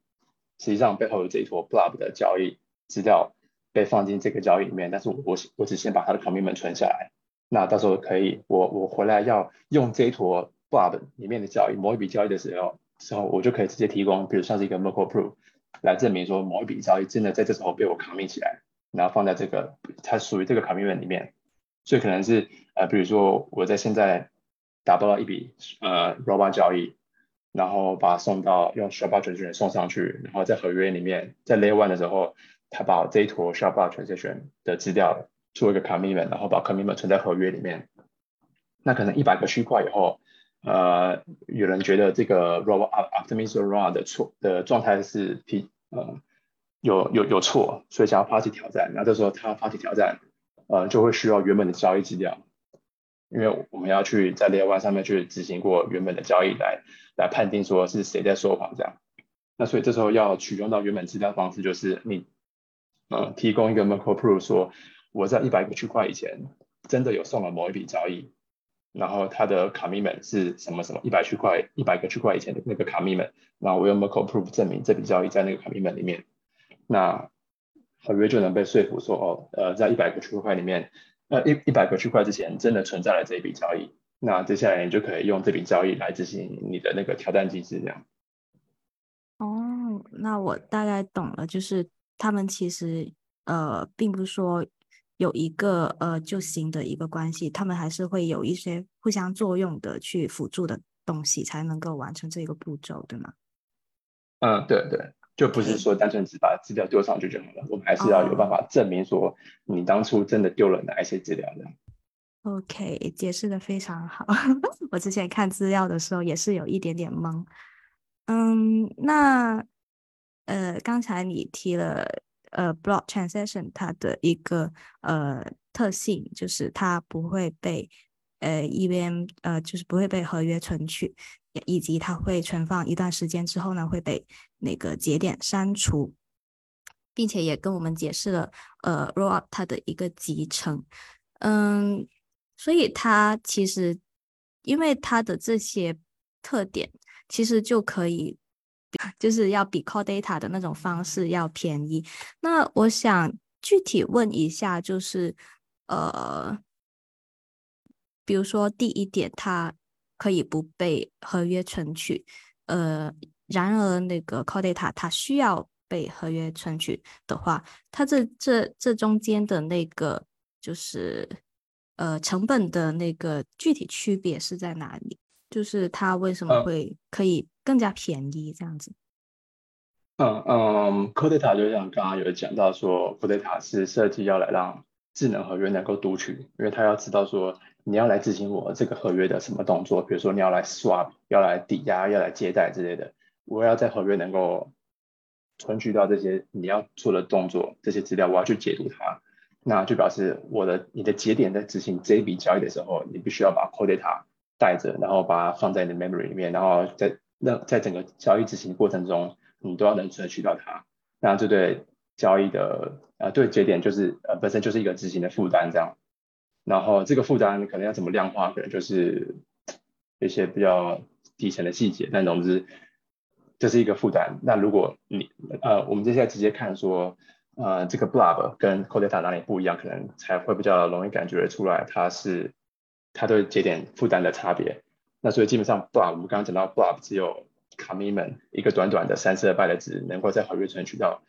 实际上背后有这一坨 blob 的交易资料被放进这个交易里面，但是我我我只先把它的 commitment 存下来，那到时候可以，我我回来要用这一坨 blob 里面的交易，某一笔交易的时候，时候我就可以直接提供，比如像是一个 Merkle proof 来证明说某一笔交易真的在这时候被我 commit 起来。然后放在这个它属于这个 commitment 里面，所以可能是呃，比如说我在现在打包了一笔呃 robot 交易，然后把它送到用 Shabbat transaction 送上去，然后在合约里面在 layer one 的时候，他把这一坨 Shabbat transaction 的资料做一个 commitment，然后把 commitment 存在合约里面。那可能一百个区块以后，呃，有人觉得这个 robot optimism run 的错的状态是 P 呃。有有有错，所以想要发起挑战。那这时候他发起挑战，呃，就会需要原本的交易资料，因为我们要去在 Layer One 上面去执行过原本的交易，来来判定说是谁在说谎这样。那所以这时候要取用到原本资料方式，就是你，呃，提供一个 Merkle Proof，说我在一百个区块以前真的有送了某一笔交易，然后它的 Commitment 是什么什么一百区块一百个区块以前的那个 Commitment，然后我用 Merkle Proof 证明这笔交易在那个 Commitment 里面。那合约就能被说服说，哦，呃，在一百个区块里面，呃，一一百个区块之前真的存在了这一笔交易，那接下来你就可以用这笔交易来执行你的那个挑战机制，这样。哦，那我大概懂了，就是他们其实呃，并不是说有一个呃就行的一个关系，他们还是会有一些互相作用的去辅助的东西，才能够完成这个步骤，对吗？嗯，对对。就不是说单纯只把资料丢上去就好了，我们还是要有办法证明说你当初真的丢了哪一些资料的。OK，解释的非常好。<laughs> 我之前看资料的时候也是有一点点懵。嗯，那呃，刚才你提了呃，block transaction 它的一个呃特性就是它不会被呃 EVM 呃就是不会被合约存取。以及它会存放一段时间之后呢，会被那个节点删除，并且也跟我们解释了呃 rollup 它的一个集成，嗯，所以它其实因为它的这些特点，其实就可以 <laughs> 就是要比 call data 的那种方式要便宜。那我想具体问一下，就是呃，比如说第一点，它可以不被合约存取，呃，然而那个 call data 它需要被合约存取的话，它这这这中间的那个就是呃成本的那个具体区别是在哪里？就是它为什么会可以更加便宜这样子？嗯嗯，Code Data 就像刚刚有讲到说，Code Data 是设计要来让智能合约能够读取，因为它要知道说你要来执行我这个合约的什么动作，比如说你要来 swap，要来抵押，要来借贷之类的，我要在合约能够存取到这些你要做的动作，这些资料我要去解读它，那就表示我的你的节点在执行这一笔交易的时候，你必须要把 Code Data 带着，然后把它放在你的 memory 里面，然后在那在整个交易执行过程中，你都要能存取到它。那这对交易的呃对节点就是呃本身就是一个执行的负担这样。然后这个负担可能要怎么量化，可能就是一些比较底层的细节。但总之这是一个负担。那如果你呃我们接下来直接看说呃这个 blob 跟 c o d e t a 哪里不一样，可能才会比较容易感觉出来它是。它对节点负担的差别，那所以基本上 blob 我们刚刚讲到 blob 只有 commitment 一个短短的三十二 byte 的值能够在合约存取到，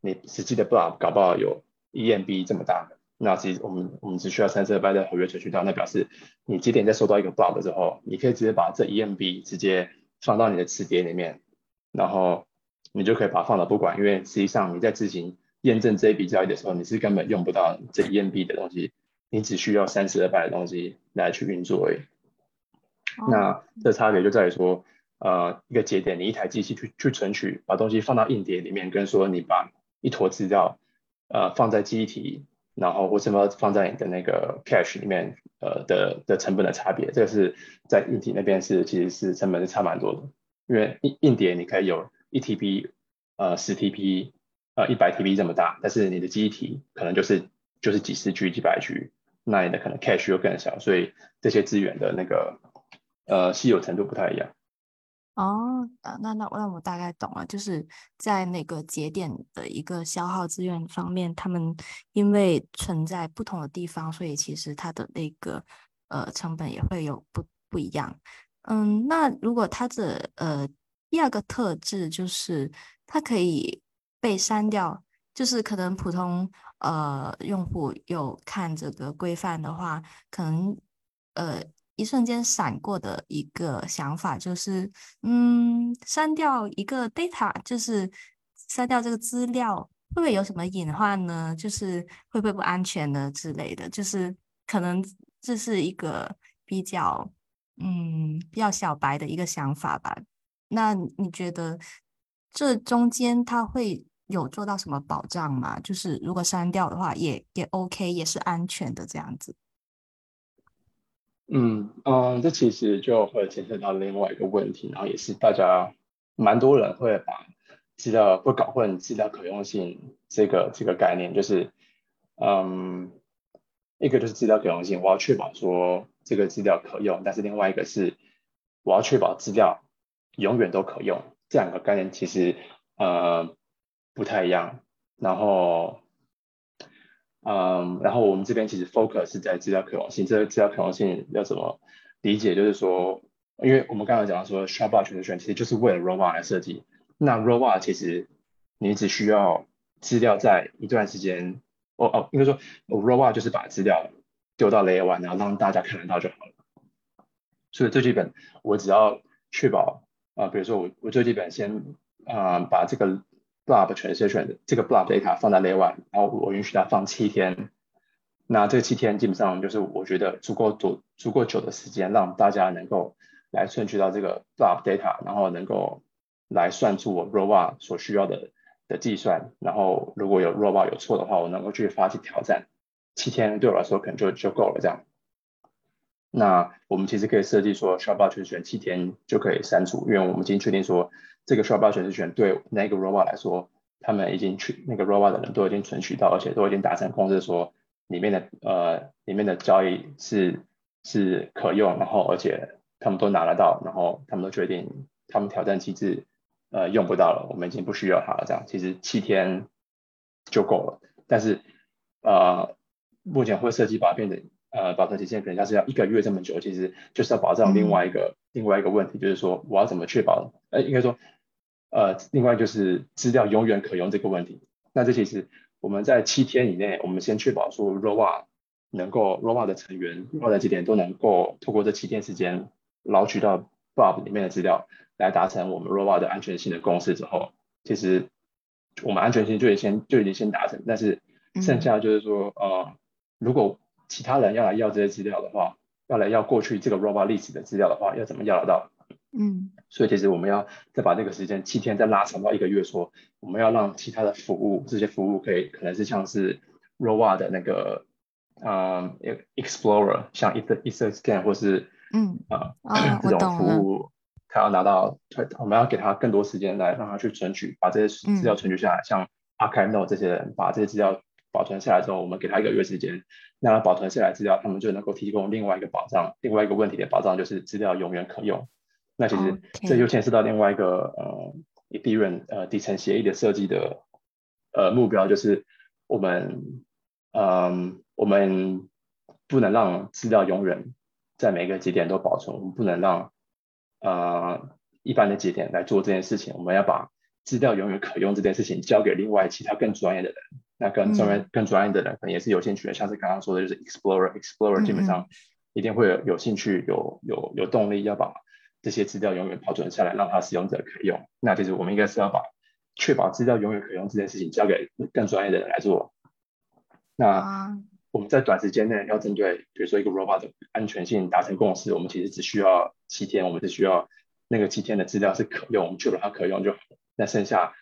你实际的 blob 搞不好有 EMB 这么大的，那其实我们我们只需要三十二 byte 的合约存取到，那表示你节点在收到一个 blob 之后，你可以直接把这 EMB 直接放到你的磁碟里面，然后你就可以把它放到不管，因为实际上你在执行验证这一笔交易的时候，你是根本用不到这 EMB 的东西。你只需要三十二百的东西来去运作而已。那这差别就在于说，呃，一个节点，你一台机器去去存取，把东西放到硬碟里面，跟说你把一坨资料，呃，放在记忆体，然后或什么放在你的那个 cache 里面，呃的的成本的差别，这个是在硬体那边是其实是成本是差蛮多的。因为硬硬碟你可以有一 TB，呃，十 TB，呃，一百 TB 这么大，但是你的记忆体可能就是就是几十 G、几百 G。那你的可能 cache 又更小，所以这些资源的那个呃稀有程度不太一样。哦，那那那我大概懂了，就是在那个节点的一个消耗资源方面，他们因为存在不同的地方，所以其实它的那个呃成本也会有不不一样。嗯，那如果它的呃第二个特质就是它可以被删掉，就是可能普通。呃，用户有看这个规范的话，可能呃一瞬间闪过的一个想法就是，嗯，删掉一个 data，就是删掉这个资料，会不会有什么隐患呢？就是会不会不安全呢之类的？就是可能这是一个比较嗯比较小白的一个想法吧。那你觉得这中间它会？有做到什么保障吗？就是如果删掉的话，也也 OK，也是安全的这样子。嗯嗯，这其实就会牵涉到另外一个问题，然后也是大家蛮多人会把资料会搞混资料可用性这个这个概念，就是嗯，一个就是资料可用性，我要确保说这个资料可用，但是另外一个是我要确保资料永远都可用，这两个概念其实呃。不太一样，然后，嗯，然后我们这边其实 focus 是在资料可用性。这个资料可用性要怎么理解？就是说，因为我们刚才讲到说，Shardbot 全选其实就是为了 Robot 来设计。那 Robot 其实你只需要资料在一段时间，哦哦，应该说 Robot 就是把资料丢到 Layer One，然后让大家看得到就好了。所以最基本，我只要确保啊，比如说我我最基本先啊把这个。Blob 全是选的这个 blob data 放在 layer one，然后我允许它放七天，那这七天基本上就是我觉得足够足足够久的时间，让大家能够来顺取到这个 blob data，然后能够来算出我 robot 所需要的的计算，然后如果有 robot 有错的话，我能够去发起挑战，七天对我来说可能就就够了这样。那我们其实可以设计说 shardbot 全选七天就可以删除，因为我们已经确定说。这个 shardbot 全是选对那个 robot 来说，他们已经去那个 robot 的人都已经存取到，而且都已经达成共识，说里面的呃里面的交易是是可用，然后而且他们都拿得到，然后他们都决定他们挑战机制呃用不到了，我们已经不需要它了，这样其实七天就够了。但是呃，目前会设计把它变成呃保存期限可能像是要一个月这么久，其实就是要保障另外一个另外一个问题，就是说我要怎么确保？呃，应该说呃，另外就是资料永远可用这个问题。那这其实我们在七天以内，我们先确保说 ROA 能够 ROA 的成员 ROA 的节点都能够透过这七天时间捞取到 Bob 里面的资料，来达成我们 ROA 的安全性的共识之后，其实我们安全性就已先就已经先达成。但是剩下就是说，呃，如果其他人要来要这些资料的话，要来要过去这个 Roba 历史的资料的话，要怎么要得到？嗯，所以其实我们要再把这个时间七天再拉长到一个月，说我们要让其他的服务，这些服务可以可能是像是 Roba 的那个，嗯，Explorer，像 Ether EtherScan 或是嗯。啊啊这种服务，他要拿到，我们要给他更多时间来让他去存取，把这些资料存取下来，像 Archive 这些人把这些资料保存下来之后，我们给他一个月时间，让他保存下来资料，他们就能够提供另外一个保障，另外一个问题的保障就是资料永远可用。那其实这就牵涉到另外一个呃 Ethereum 呃底层协议的设计的呃目标，就是我们嗯我们不能让资料永远在每个节点都保存，我们不能让呃一般的节点来做这件事情，我们要把资料永远可用这件事情交给另外其他更专业的人。那更专业、更专业的人可能也是有兴趣的，像是刚刚说的，就是 Explorer，Explorer 基本上一定会有有兴趣、有有有动力要把这些资料永远保存下来，让它使用者可以用。那其实我们应该是要把确保资料永远可用这件事情交给更专业的人来做。那啊，我们在短时间内要针对，比如说一个 robot 的安全性达成共识，我们其实只需要七天，我们只需要那个七天的资料是可用，我们确保它可用就好。那剩下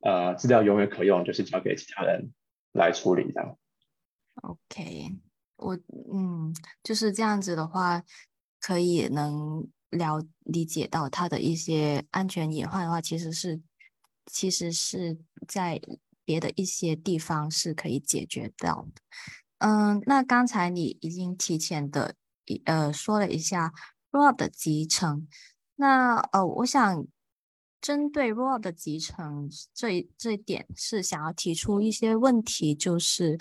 呃资料永远可用，就是交给其他人来处理这样。OK，我嗯，就是这样子的话，可以能了理解到它的一些安全隐患的话，其实是其实是在别的一些地方是可以解决到的。嗯，那刚才你已经提前的呃说了一下 ROB 的集成，那呃，我想针对 ROB 的集成这一这一点是想要提出一些问题，就是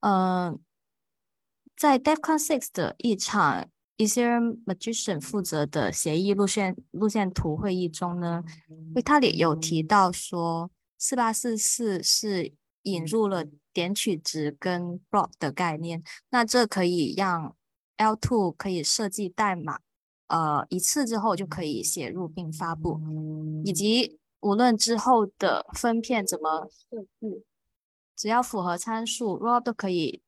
呃，在 DevCon Six 的一场 Ethereum Magician 负责的协议路线路线图会议中呢，维塔里有提到说，四八四四是引入了点取值跟 block 的概念，那这可以让 L2 可以设计代码，呃，一次之后就可以写入并发布，以及无论之后的分片怎么设置，只要符合参数，Rob 都可以，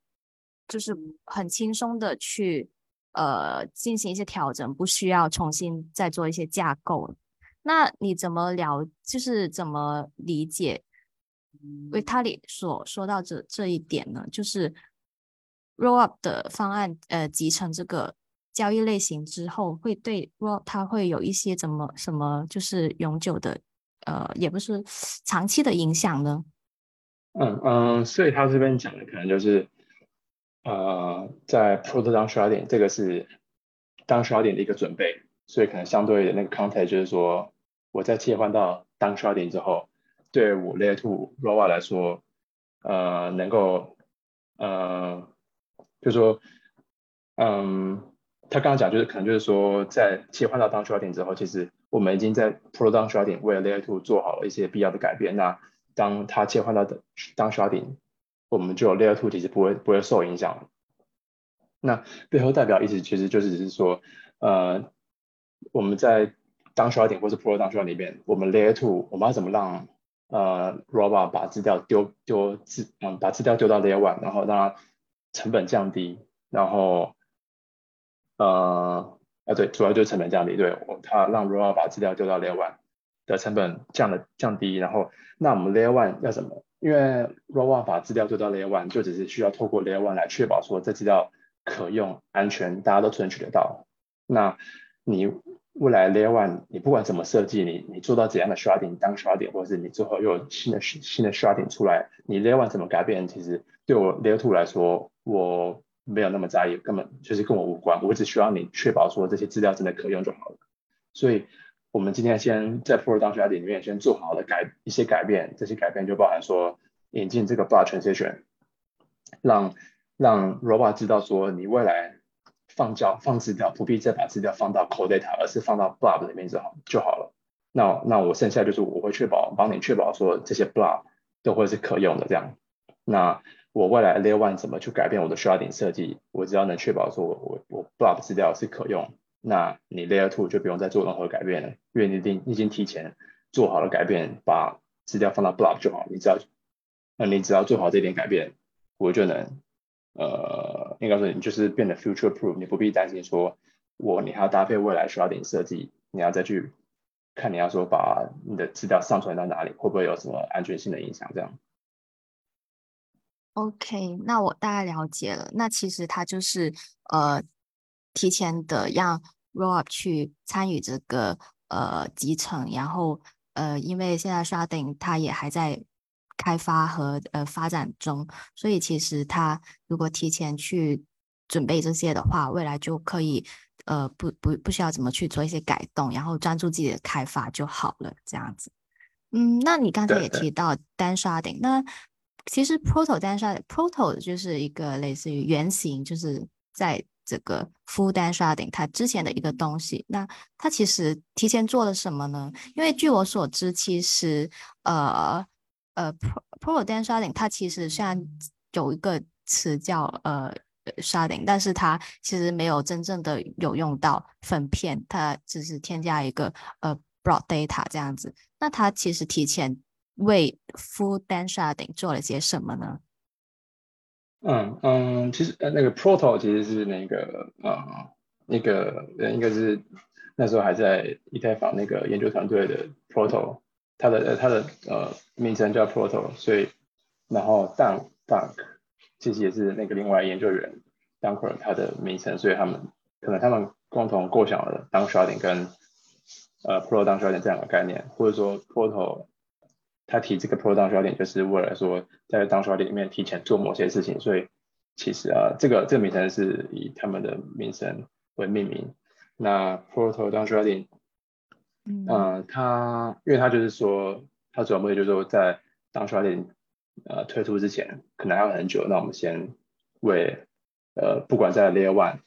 就是很轻松的去呃进行一些调整，不需要重新再做一些架构。那你怎么了？就是怎么理解维塔里所说到这这一点呢？就是 roll up 的方案，呃，集成这个交易类型之后，会对 ROA 它会有一些怎么什么，就是永久的，呃，也不是长期的影响呢？嗯嗯，所以他这边讲的可能就是，呃，在 proto down sharding 这个是 down sharding 的一个准备，所以可能相对的那个 context 就是说，我在切换到 down sharding 之后，对我 layer two roll 来说，呃，能够，呃，就说，嗯，他刚刚讲就是可能就是说，在切换到 down sharding 之后，其实我们已经在 pro down sharding 为了 layer two 做好了一些必要的改变，那当它切换到当 sharding，我们就有 layer two 其实不会不会受影响。那背后代表意思其实就是只是说，呃，我们在当 sharding 或是 pro 当 sharding 里面，我们 layer two 我们要怎么让呃 robot 把资料丢丢资嗯把资料丢到 layer one，然后让它成本降低，然后呃啊对，主要就是成本降低，对它让 robot 把资料丢到 layer one。的成本降了降低，然后那我们 Layer One 要什么？因为 Raw One 把资料丢到 Layer One，就只是需要透过 Layer One 来确保说这资料可用、安全，大家都存取得到。那你未来 Layer One，你不管怎么设计，你你做到怎样的 sharding 当 sharding，或者是你最后又有新的新的 sharding 出来，你 Layer One 怎么改变？其实对我 Layer Two 来说，我没有那么在意，根本就是跟我无关。我只需要你确保说这些资料真的可用就好了。所以我们今天先在 Pro 当 ID 里面先做好了改一些改变，这些改变就包含说引进这个 block transition，让让 robot 知道说你未来放交放资料不必再把资料放到 core data，而是放到 blob 里面就好就好了。那那我剩下就是我会确保帮你确保说这些 blob 都会是可用的这样。那我未来 layer one 怎么去改变我的 sharding 设计，我只要能确保说我我我 blob 资料是可用。那你 Layer Two 就不用再做任何改变了，因为你已经已经提前做好了改变，把资料放到 Block 就好。你只要，那你只要做好这点改变，我就能，呃，应该说你就是变得 Future Proof，你不必担心说，我你还要搭配未来需要点设计，你要再去看你要说把你的资料上传到哪里，会不会有什么安全性的影响？这样。OK，那我大概了解了。那其实它就是呃，提前的让 Rollup 去参与这个呃集成，然后呃，因为现在 Sharding 它也还在开发和呃发展中，所以其实它如果提前去准备这些的话，未来就可以呃不不不需要怎么去做一些改动，然后专注自己的开发就好了，这样子。嗯，那你刚才也提到单 Sharding，那其实 Proto 单刷的 proto 就是一个类似于原型，就是在。这个 full d a n shading 它之前的一个东西，那它其实提前做了什么呢？因为据我所知，其实呃呃 pro product 它其实虽然有一个词叫呃 shading，但是它其实没有真正的有用到分片，它只是添加一个呃 broad data 这样子。那它其实提前为 full d a n sharding 做了些什么呢？嗯嗯，其实呃那个 Proto 其实是那个呃那个呃应该是那时候还在以太坊那个研究团队的 Proto，它的呃它的呃名称叫 Proto，所以然后 Dunk Dunk 其实也是那个另外研究员 Dunker 他的名称，所以他们可能他们共同构想了 Dunk Sharding 跟呃 Proto Dunk Sharding 这样的概念，或者说 Proto。他提这个 Pro 当需要点，就是为了说在当需要点里面提前做某些事情，所以其实啊，这个这个名称是以他们的名称为命名。那 Proto 当需要点，嗯，它因为它就是说，它主要目的就是说，在当需要点呃推出之前，可能还要很久，那我们先为呃不管在 Layer One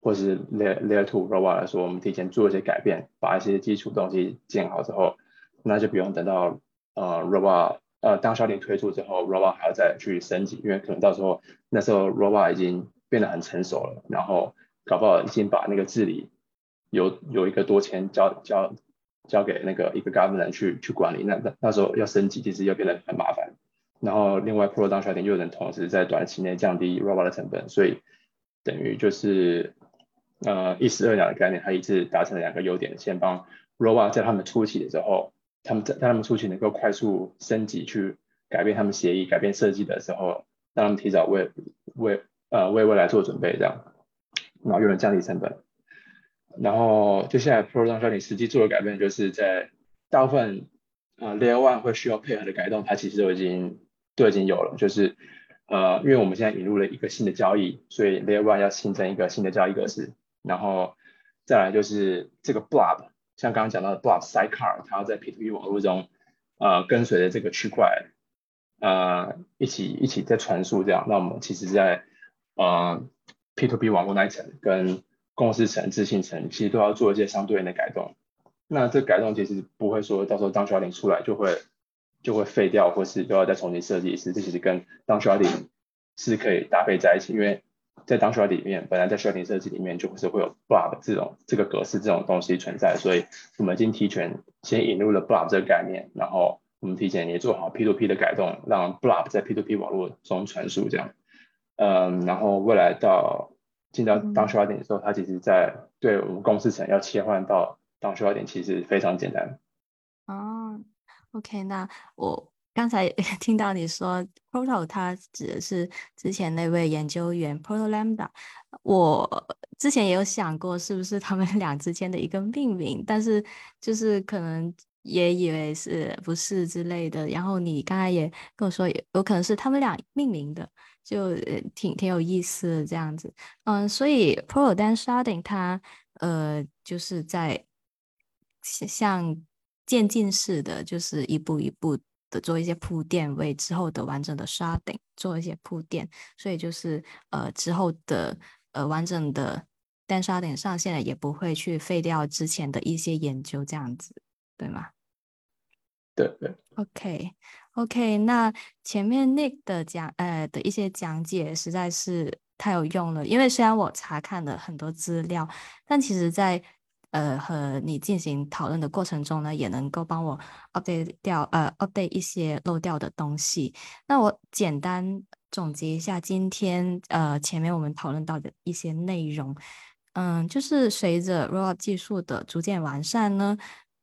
或是 Layer Layer Two Robot 来说，我们提前做一些改变，把一些基础东西建好之后，那就不用等到。呃，robo 呃，当小点推出之后，robo 还要再去升级，因为可能到时候那时候 robo 已经变得很成熟了，然后搞不好已经把那个治理有有一个多签交交交给那个一个 Government 去去管理，那那那时候要升级其实又变得很麻烦。然后另外 Pro 当小点又能同时在短期内降低 robo 的成本，所以等于就是呃一石二鸟的概念，它一次达成了两个优点，先帮 robo 在他们初期的时候。他们在在他们初期能够快速升级，去改变他们协议、改变设计的时候，让他们提早为为呃为未来做准备，这样，然后又能降低成本。然后接下来 Pro 当 n 实际做的改变，就是在大部分呃 Layer One 会需要配合的改动，它其实都已经都已经有了。就是呃，因为我们现在引入了一个新的交易，所以 Layer One 要新增一个新的交易格式。然后再来就是这个 Blob。像刚刚讲到的 Block Sidecar，它要在 P2P 网络中，呃，跟随着这个区块，呃，一起一起在传输这样。那我们其实在呃 P2P 网络那一层跟公司层、自信层，其实都要做一些相对应的改动。那这改动其实不会说到时候当区块链出来就会就会废掉，或是都要再重新设计一次。这其实跟当区块链是可以搭配在一起，因为在当 sharding 里面，本来在 sharding 设计里面就是会有 block 这种这个格式这种东西存在，所以我们已经提前先引入了 block 这个概念，然后我们提前也做好 P2P 的改动，让 block 在 P2P 网络中传输这样。嗯，然后未来到进到当 sharding 的时候，它其实在对我们公司层要切换到当 sharding 其实非常简单。哦，OK，那我。刚才 <laughs> 听到你说 Proto，它指的是之前那位研究员 Proto Lambda。我之前也有想过是不是他们俩之间的一个命名，但是就是可能也以为是不是之类的。然后你刚才也跟我说，有可能是他们俩命名的，就挺挺有意思的这样子。嗯，所以 Proto Dan Sharding 它呃就是在。像渐进式的，就是一步一步的做一些铺垫，为之后的完整的刷顶做一些铺垫。所以就是呃之后的呃完整的单刷顶上线了，也不会去废掉之前的一些研究，这样子，对吗？对对。OK OK，那前面 Nick 的讲呃的一些讲解实在是太有用了，因为虽然我查看了很多资料，但其实在呃，和你进行讨论的过程中呢，也能够帮我 update 掉呃 update 一些漏掉的东西。那我简单总结一下今天呃前面我们讨论到的一些内容，嗯，就是随着 r o l l 技术的逐渐完善呢，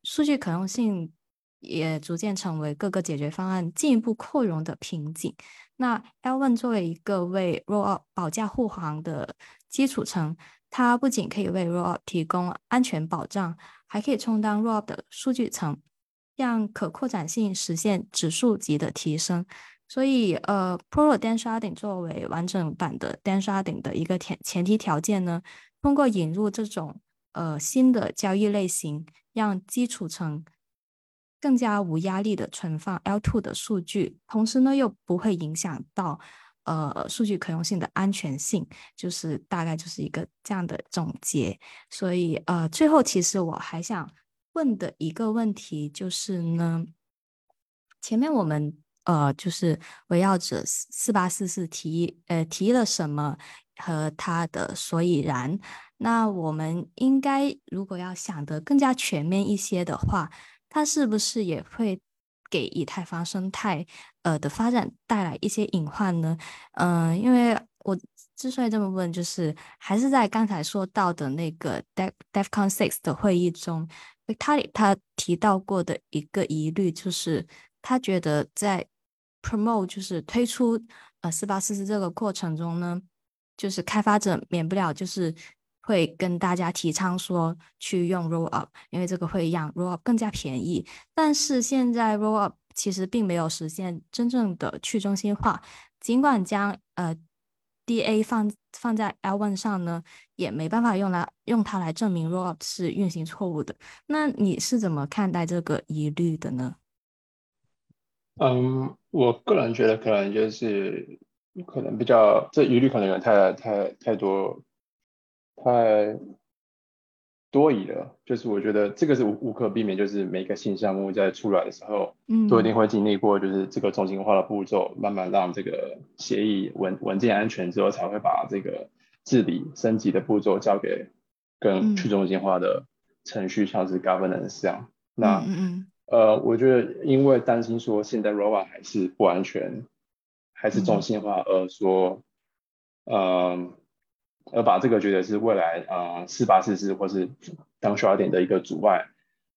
数据可用性也逐渐成为各个解决方案进一步扩容的瓶颈。那 L1 作为一个为 roll 保驾护航的基础层。它不仅可以为 Rollup 提供安全保障，还可以充当 Rollup 的数据层，让可扩展性实现指数级的提升。所以，呃，Pro 单刷顶作为完整版的单刷顶的一个前前提条件呢，通过引入这种呃新的交易类型，让基础层更加无压力的存放 L2 的数据，同时呢又不会影响到。呃，数据可用性的安全性，就是大概就是一个这样的总结。所以，呃，最后其实我还想问的一个问题就是呢，前面我们呃就是围绕着四八四四提呃提了什么和它的所以然。那我们应该如果要想得更加全面一些的话，它是不是也会？给以太坊生态呃的发展带来一些隐患呢？嗯，因为我之所以这么问，就是还是在刚才说到的那个 Def Defcon Six 的会议中，他他提到过的一个疑虑，就是他觉得在 promote 就是推出呃四八四四这个过程中呢，就是开发者免不了就是。会跟大家提倡说去用 roll up，因为这个会让 roll up 更加便宜。但是现在 roll up 其实并没有实现真正的去中心化，尽管将呃 DA 放放在 L1 上呢，也没办法用来用它来证明 roll up 是运行错误的。那你是怎么看待这个疑虑的呢？嗯，我个人觉得可能就是可能比较这疑虑可能有太太太多。太多疑了，就是我觉得这个是无无可避免，就是每个新项目在出来的时候，嗯，都一定会经历过，就是这个中心化的步骤，慢慢让这个协议稳稳健安全之后，才会把这个治理升级的步骤交给更去中心化的程序，像是 governance 这样。那呃，我觉得因为担心说现在 r o a 还是不安全，还是中心化，而说，嗯。而把这个觉得是未来啊四八四四或是当需要点的一个阻碍，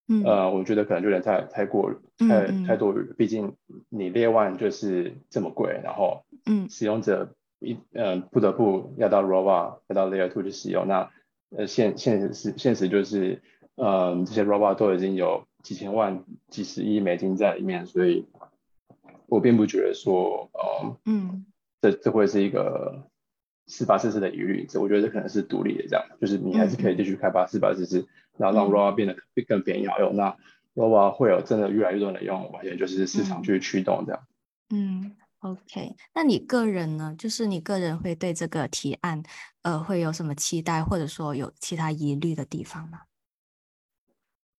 嗯，呃，我觉得可能有点太太过太太多余，毕竟你列 one 就是这么贵，然后嗯，使用者一嗯不得不要到 ROBA 要到 layer two 去使用，那呃现现实是现实就是嗯这些 ROBA 都已经有几千万几十亿美金在里面，所以我并不觉得说呃嗯。这这会是一个。四八四四的疑虑，这我觉得这可能是独立的，这样就是你还是可以继续开发四八四四，然后让 ROA 变得更便宜好用。那 ROA 会有真的越来越多人用，完全就是市场去驱动这样。嗯，OK，那你个人呢？就是你个人会对这个提案，呃，会有什么期待，或者说有其他疑虑的地方吗？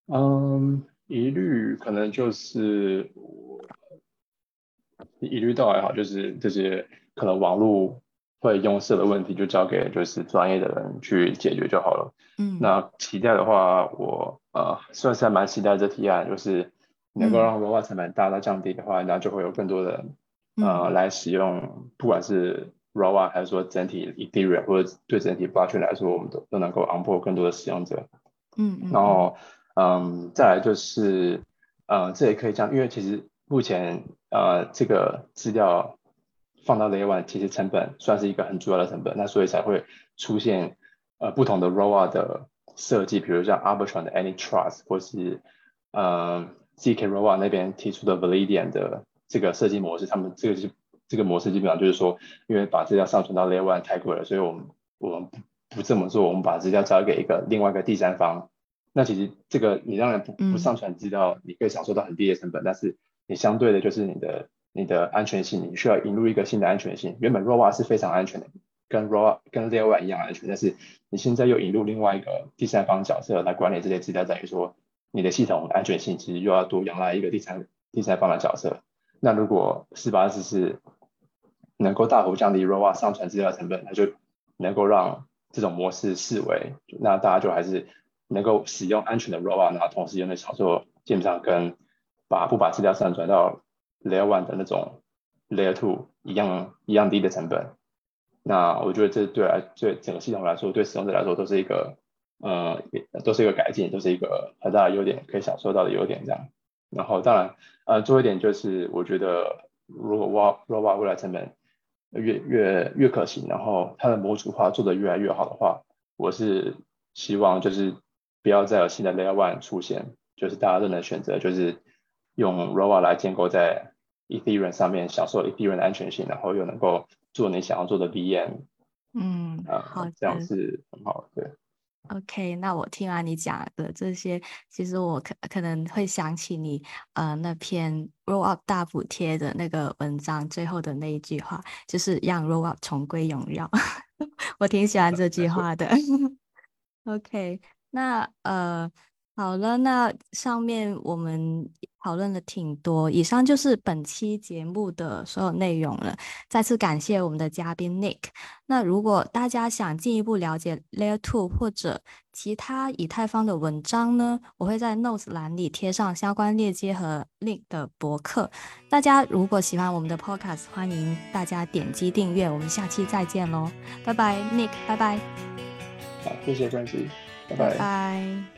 嗯，疑虑可能就是疑虑到还好，就是这些可能网络。会用色的问题就交给就是专业的人去解决就好了。嗯，那期待的话，我呃算是还蛮期待这提案，就是能够让文化成本大大降低的话，那就会有更多的呃来使用，不管是 ROA 还是说整体 Ethereum 或者对整体 Blockchain 来说，我们都都能够 onboard 更多的使用者。嗯，然后嗯再来就是呃这也可以讲，因为其实目前呃这个资料。放到 Layer One 其实成本算是一个很主要的成本，那所以才会出现呃不同的 ROA 的设计，比如像 Arbitrum 的 Any Trust 或是呃 ZK ROA 那边提出的 Validian 的这个设计模式，他们这个是这个模式基本上就是说，因为把资料上传到 Layer One 太贵了，所以我们我们不不这么做，我们把资料交给一个另外一个第三方，那其实这个你当然不嗯。不上传资料，你可以享受到很低的成本，但是你相对的就是你的你的安全性，你需要引入一个新的安全性。原本 ROA 是非常安全的，跟 ROA 跟 Layer One 一样安全，但是你现在又引入另外一个第三方角色来管理这些资料，在于说你的系统安全性其实又要多仰赖一个第三第三方的角色。那如果四八四是能够大幅降低 ROA 上传资料成本，那就能够让这种模式视为，那大家就还是能够使用安全的 ROA，然后同时又能操作基本上跟把不把资料上传到 Layer One 的那种 Layer Two 一样一样低的成本。那我觉得这对来对整个系统来说，对使用者来说都是一个呃，都是一个改进，都是一个很大的优点，可以享受到的优点这样。然后当然呃，最后一点就是我觉得如果 ROA ROA 未来成本越越越可行，然后它的模组化做得越来越好的话，我是希望就是不要再有新的 Layer One 出现，就是大家都能选择就是用 ROA 来建构在 Ethereum 上面，享受 Ethereum 的安全性，然后又能够做你想要做的 VM 嗯，啊、好的。这样是很好的。对，OK，那我听完你讲的这些，其实我可可能会想起你呃那篇 roll up 大补贴的那个文章最后的那一句话，就是让 roll up 重归荣耀。<laughs> 我挺喜欢这句话的。<laughs> OK，那呃好了，那上面我们讨论了挺多，以上就是本期节目的所有内容了。再次感谢我们的嘉宾 Nick。那如果大家想进一步了解 Layer Two 或者其他以太坊的文章呢，我会在 Notes 栏里贴上相关链接和 Link 的博客。大家如果喜欢我们的 Podcast，欢迎大家点击订阅。我们下期再见喽，拜拜，Nick，拜拜，好，谢谢关系，拜拜拜。